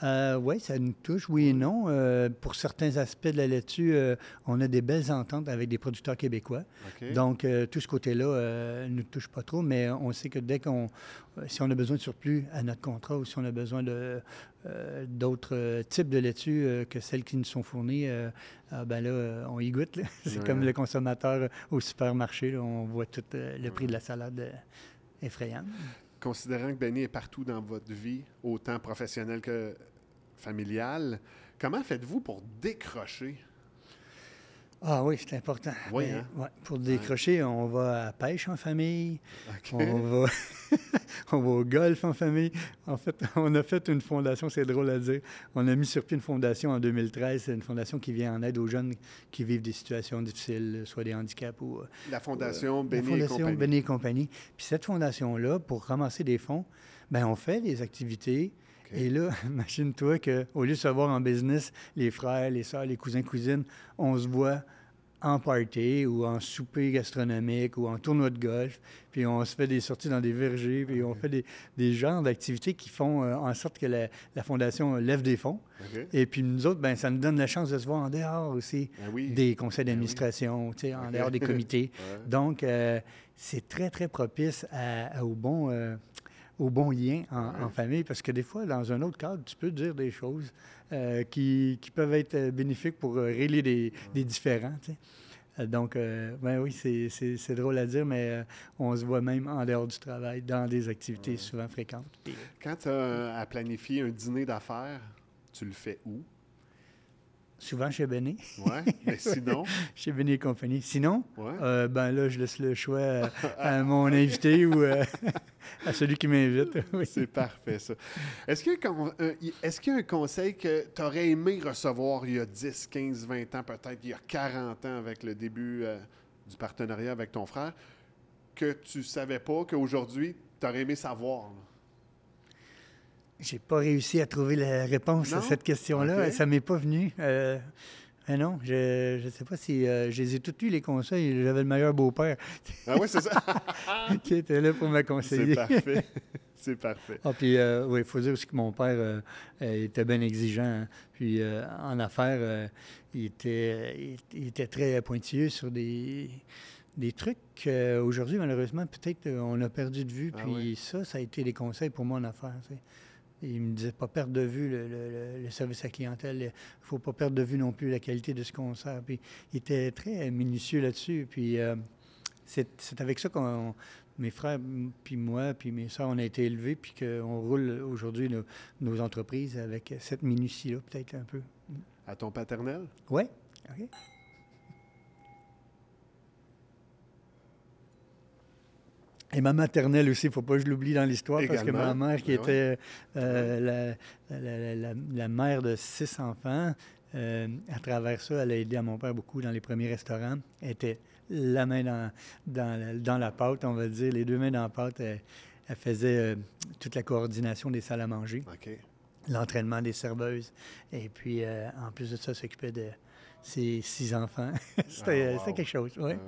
Oui, ça nous touche, oui et non. Euh, pour certains aspects de la laitue, euh, on a des belles ententes avec des producteurs québécois. Donc, euh, tout ce côté-là euh, ne nous touche pas trop, mais on sait que dès qu'on. euh, Si on a besoin de surplus à notre contrat ou si on a besoin de, euh, d'autres euh, types de laitue euh, que celles qui nous sont fournies, euh, ah, ben là, euh, on y goûte. C'est Ouais. comme le consommateur au supermarché, là, on voit tout euh, le prix de la salade euh, effrayant. Considérant que Benny est partout dans votre vie, autant professionnelle que familiale, comment faites-vous pour décrocher? Ah oui, c'est important. Oui, Ben, hein? ouais, pour décrocher, on va à la pêche en famille, on va, on va au golf en famille. En fait, on a fait une fondation, c'est drôle à dire. On a mis sur pied une fondation en 2013. C'est une fondation qui vient en aide aux jeunes qui vivent des situations difficiles, soit des handicaps ou euh, La Fondation la Benny et fondation compagnie. Benny et compagnie. Puis cette fondation-là, pour ramasser des fonds, ben on fait des activités. Et là, imagine-toi qu'au lieu de se voir en business, les frères, les sœurs, les cousins, cousines, on se voit en party ou en souper gastronomique ou en tournoi de golf, puis on se fait des sorties dans des vergers, puis on fait des, des genres d'activités qui font euh, en sorte que la, la Fondation lève des fonds. Et puis nous autres, ben, ça nous donne la chance de se voir en dehors aussi Ben oui. des conseils Ben oui. d'administration, en dehors des comités. Ouais. Donc, euh, c'est très, très propice à- à- au, bon, euh, au bon lien en, famille parce que des fois, dans un autre cadre, tu peux dire des choses euh, qui, qui peuvent être euh, bénéfiques pour euh, régler des, des différends. tu sais. Donc, euh, ben oui, c'est- drôle à dire, mais euh, on se voit même en dehors du travail, dans des activités souvent fréquentes. Quand tu as à planifier un dîner d'affaires, tu le fais où? Souvent chez Benet, Ouais. Mais sinon, chez Benet et compagnie. Sinon, ouais. Euh, ben là, je laisse le choix à, à mon invité ou euh, à celui qui m'invite. Oui. C'est parfait, ça. Est-ce qu'il y, a con- un- y- est-ce qu'il y a un conseil que tu aurais aimé recevoir il y a 10, 15, 20 ans, peut-être il y a 40 ans avec le début euh, du partenariat avec ton frère, que tu savais pas, qu'aujourd'hui, tu aurais aimé savoir? là? J'ai pas réussi à trouver la réponse Non? à cette question-là. Ok. Ça m'est pas venu. Euh, mais non, je ne sais pas si euh, je les ai tous eus, les conseils. J'avais le meilleur beau-père Ah oui, c'est ça. qui était là pour me c'est conseiller. parfait. C'est parfait. Ah, puis, euh, oui, il faut dire aussi que mon père euh, euh, était bien exigeant. hein. Puis, euh, en affaires, il, était, il, il était très pointilleux sur des, des trucs qu'aujourd'hui, malheureusement, peut-être on a perdu de vue. Ah Puis, oui. ça, ça a été des conseils pour moi en affaires. tu sais. Il me disait pas perdre de vue le, le- le- le service à clientèle. Il faut pas perdre de vue non plus la qualité de ce qu'on sert. Puis, il était très minutieux là-dessus. Puis, euh, c'est avec ça qu'on mes frères, puis moi, puis mes soeurs, on a été élevés, puis qu'on roule aujourd'hui nos, nos entreprises avec cette minutie-là, peut-être un peu. À ton paternel? Oui? OK. Et ma maternelle aussi, il ne faut pas que je l'oublie dans l'histoire, parce que ma mère, qui Ben était euh, la, la- la- la- la mère de six enfants, euh, à travers ça, elle a aidé à mon père beaucoup dans les premiers restaurants. Elle était la main dans, dans, la- dans la pâte, on va dire, les deux mains dans la pâte. Elle, elle faisait euh, toute la coordination des salles à manger l'entraînement des serveuses. Et puis, en plus de ça, s'occuper de ses six enfants. c'était Ah, wow. quelque chose, oui. Ouais.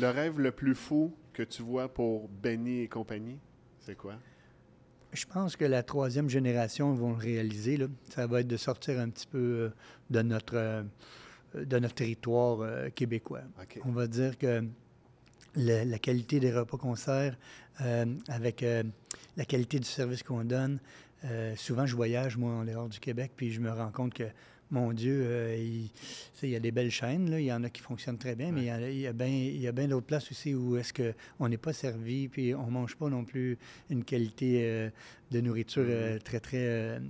Le rêve le plus fou que tu vois pour Benny et compagnie, c'est quoi? Je pense que la troisième génération vont le réaliser. Là. Ça va être de sortir un petit peu euh, de notre, euh, de notre territoire euh, québécois. On va dire que le- la qualité des repas qu'on sert, euh, avec euh, la qualité du service qu'on donne, euh, souvent je voyage, moi, en dehors du Québec, puis je me rends compte que, mon Dieu, euh, il, y a des belles chaînes, là, il y en a qui fonctionnent très bien, mais il y a- il y a bien il y a bien d'autres places aussi où est-ce qu'on n'est pas servi, puis on ne mange pas non plus une qualité euh, de nourriture euh, très, très,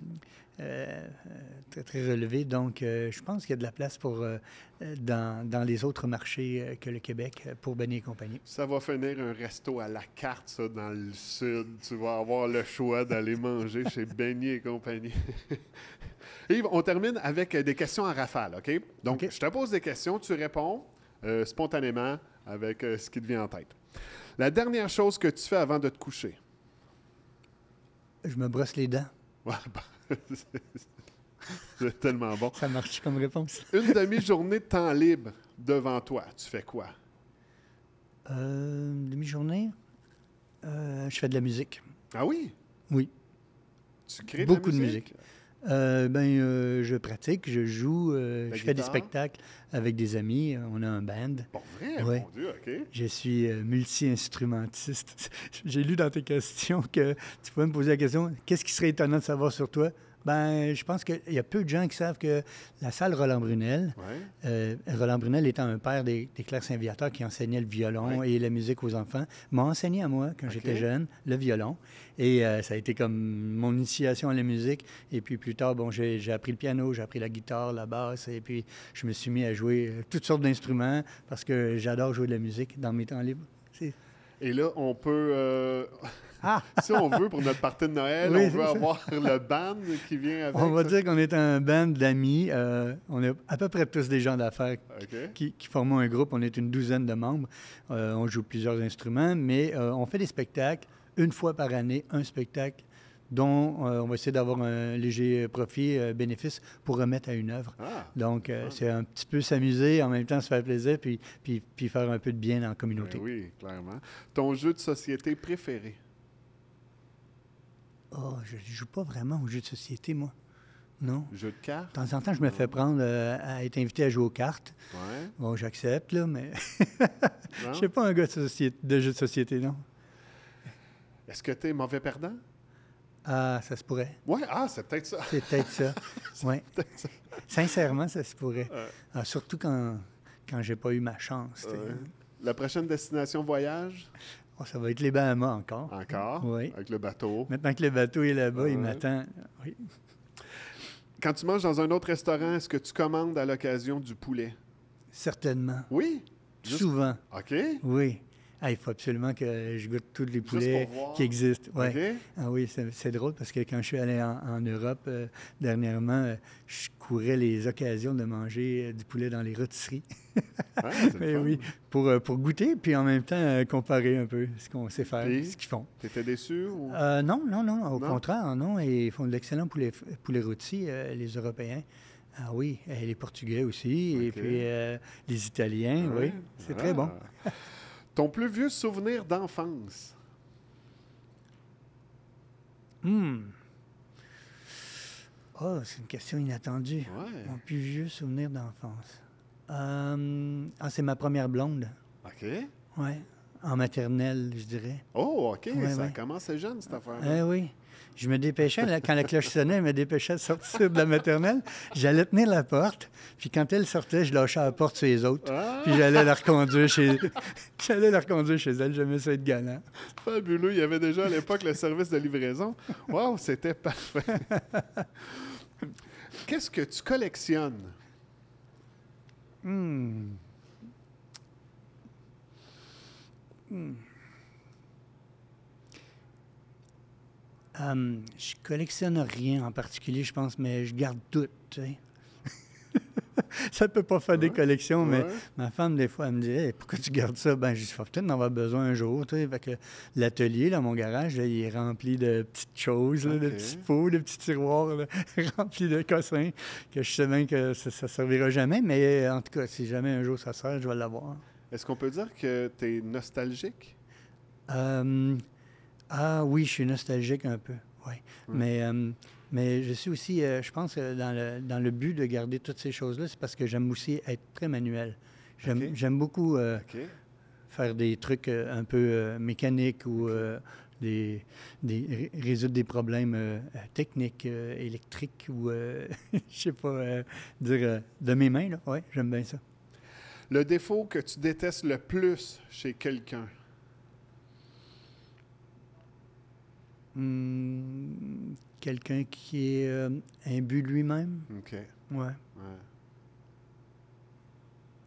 très, très relevée. Donc, je pense qu'il y a de la place pour, dans, dans les autres marchés que le Québec pour Benny et compagnie. Ça va finir un resto à la carte, ça, dans le sud. Tu vas avoir le choix d'aller manger chez Benny et compagnie. Yves, on termine avec des questions en rafale, OK? Donc, je te pose des questions, tu réponds euh, spontanément avec euh, ce qui te vient en tête. La dernière chose que tu fais avant de te coucher? Je me brosse les dents. Ouais, bah, c'est tellement bon. Ça marche comme réponse. Une demi-journée de temps libre devant toi, tu fais quoi? Euh, demi-journée, euh, je fais de la musique. Ah oui? Oui. Tu crées Beaucoup de de la musique. Euh, ben, euh, je pratique, je joue, euh, je fais des spectacles avec des amis. On a un band. Pour vrai? Ouais. Mon Dieu, OK. Je suis multi-instrumentiste. J'ai lu dans tes questions que tu pouvais me poser la question qu'est-ce qui serait étonnant de savoir sur toi? Ben, je pense qu'il y a peu de gens qui savent que la salle Roland Brunel, Ouais. euh, Roland Brunel étant un père des, des clercs Saint-Viateur qui enseignait le violon Ouais. et la musique aux enfants, m'a enseigné à moi, quand j'étais jeune, le violon. Et euh, ça a été comme mon initiation à la musique. Et puis plus tard, bon, j'ai appris le piano, j'ai appris la guitare, la basse. Et puis je me suis mis à jouer euh, toutes sortes d'instruments parce que j'adore jouer de la musique dans mes temps libres. Et là, on peut. euh! si on veut, pour notre partie de Noël, Oui, on veut avoir le band qui vient avec. On va ça? dire qu'on est un band d'amis. euh, on est à peu près tous des gens d'affaires qui, qui formons un groupe. On est une douzaine de membres. Euh, on joue plusieurs instruments, mais euh, on fait des spectacles une fois par année, un spectacle dont euh, on va essayer d'avoir un léger profit, euh, bénéfice pour remettre à une œuvre. Ah, Donc, euh, c'est un petit peu s'amuser, en même temps se faire plaisir, puis, puis, puis faire un peu de bien dans la ben communauté. oui, clairement. Ton jeu de société préféré? Oh, je ne joue pas vraiment aux jeux de société, moi. Non. Jeu de cartes? De temps en temps, je me fais prendre euh, à être invité à jouer aux cartes. Ouais. Bon, j'accepte, là, mais je ne suis pas un gars de, société, de jeux de société, non. Est-ce que tu es mauvais perdant? Ah, ça se pourrait. Ouais, ah, c'est peut-être ça. C'est peut-être ça. Oui. Sincèrement, ça se pourrait. Ah, surtout quand, quand j'ai pas eu ma chance. La prochaine destination voyage? Oh, ça va être les Bahamas encore. Encore? Oui. Avec le bateau? Maintenant que le bateau est là-bas, il m'attend. Oui. Quand tu manges dans un autre restaurant, est-ce que tu commandes à l'occasion du poulet? Certainement. Oui? Juste- Souvent. OK. Oui. Ah, il faut absolument que je goûte tous les poulets qui existent. Ouais. Ah oui, c'est drôle parce que quand je suis allé en, en Europe euh, dernièrement, euh, je courais les occasions de manger euh, du poulet dans les rôtisseries. Ah, c'est le Mais oui, pour, pour goûter, puis en même temps comparer un peu ce qu'on sait faire, Puis? ce qu'ils font. T'étais déçu? Ou... Non, non, non, au Non? contraire, non. Et ils font de l'excellent poulet, poulet rôti, les Européens. Ah oui, et les Portugais aussi, et puis les Italiens, Ouais. oui. C'est très bon. Ah. Ton plus vieux souvenir d'enfance? Hmm. Oh, c'est une question inattendue. Ouais. Mon plus vieux souvenir d'enfance. Euh, ah, c'est ma première blonde. OK. Ouais. En maternelle, je dirais. Oh, OK. Ouais, ça ouais. commence jeune, cette affaire-là. Eh oui. Je me dépêchais, là, quand la cloche sonnait, je me dépêchais de sortir de la maternelle. J'allais tenir la porte, puis quand elle sortait, je lâchais la porte sur les autres. Ah, Puis j'allais la reconduire chez j'allais la reconduire chez elle. J'aimais ça être galant. fabuleux. Il y avait déjà à l'époque le service de livraison. Wow, c'était parfait. Qu'est-ce que tu collectionnes? Hmm. Hmm. Hum, je collectionne rien en particulier, je pense, mais je garde tout. tu sais. ça peut pas faire des Ouais, collections, mais ma femme, des fois, elle me dit Hey, Pourquoi tu gardes ça? Ben, je dis peut-être en avoir besoin un jour. tu sais. Fait que l'atelier, là, mon garage, là, il est rempli de petites choses, là, de petits pots, de petits tiroirs là, remplis de cossins, que je sais bien que ça ne servira jamais, mais en tout cas, si jamais un jour ça sert, je vais l'avoir. Est-ce qu'on peut dire que tu es nostalgique? Euh, ah oui, je suis nostalgique un peu, oui. Mais, euh, mais je suis aussi, euh, je pense, que dans le, dans le but de garder toutes ces choses-là, c'est parce que j'aime aussi être très manuel. J'aime beaucoup euh, faire des trucs un peu mécaniques ou des, des- ré- résoudre des problèmes techniques, électriques ou, je sais pas, dire de mes mains, là. Oui, j'aime bien ça. Le défaut que tu détestes le plus chez quelqu'un? Hmm, Quelqu'un qui est euh, imbu de lui-même, OK. ouais. Ouais.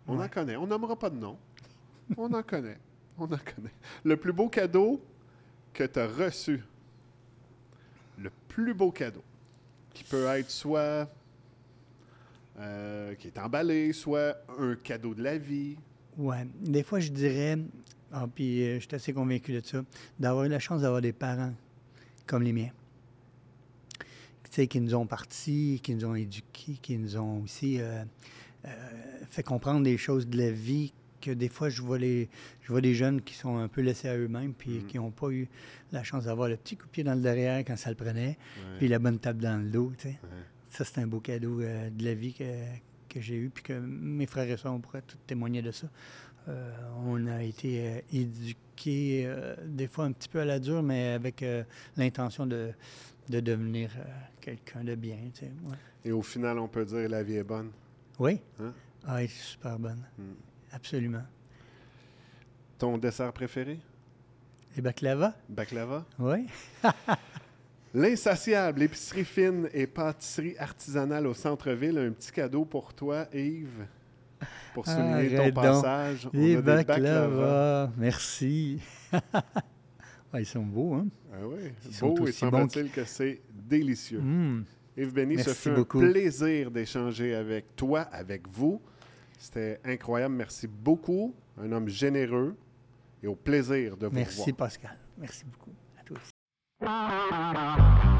On en connaît. On nommera pas de nom. On en connaît. On en connaît. Le plus beau cadeau que tu as reçu. Le plus beau cadeau. Qui peut être soit euh, qui est emballé, soit un cadeau de la vie. Ouais. Des fois, je dirais, Ah, puis euh, je suis assez convaincu de ça. D'avoir eu la chance d'avoir des parents comme les miens. Tu sais, qui nous ont partis, qui nous ont éduqués, qui nous ont aussi euh, euh, fait comprendre des choses de la vie que des fois, je vois, les, je vois des jeunes qui sont un peu laissés à eux-mêmes puis qui n'ont pas eu la chance d'avoir le petit coup de pied dans le derrière quand ça le prenait, puis la bonne table dans le dos, tu sais. Ça, c'est un beau cadeau euh, de la vie que, que j'ai eu, puis que mes frères et soeurs, on pourrait tout témoigner de ça. Euh, on a été euh, éduqués euh, des fois un petit peu à la dure, mais avec l'intention de, de devenir quelqu'un de bien. tu sais, ouais. Et au final, on peut dire la vie est bonne. Oui? Hein? Ah, elle est super bonne. Mm. Absolument. Ton dessert préféré? Les baklava? Baklava? Oui. L'insatiable, épicerie fine et pâtisserie artisanale au centre-ville. Un petit cadeau pour toi, Yves, pour souligner ton donc. passage. On a Les des baklava. Merci. Ah, ils sont beaux, hein? Ah oui, Ils sont beau et semble-t-il que c'est délicieux. Mm. Yves Béni, ce Merci fut beaucoup. un plaisir d'échanger avec toi, avec vous. C'était incroyable. Merci beaucoup. Un homme généreux et au plaisir de vous Merci, revoir. Pascal. Merci beaucoup. À toi aussi.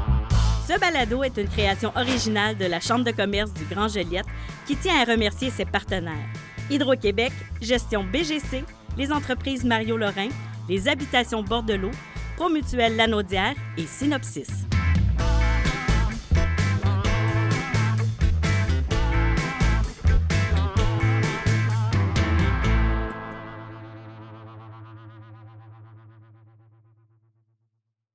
Ce balado est une création originale de la Chambre de commerce du Grand Joliette qui tient à remercier ses partenaires. Hydro-Québec, Gestion BGC, les entreprises Mario Lorrain, les habitations Bordelot, Promutuelle Lanaudière et Synopsis.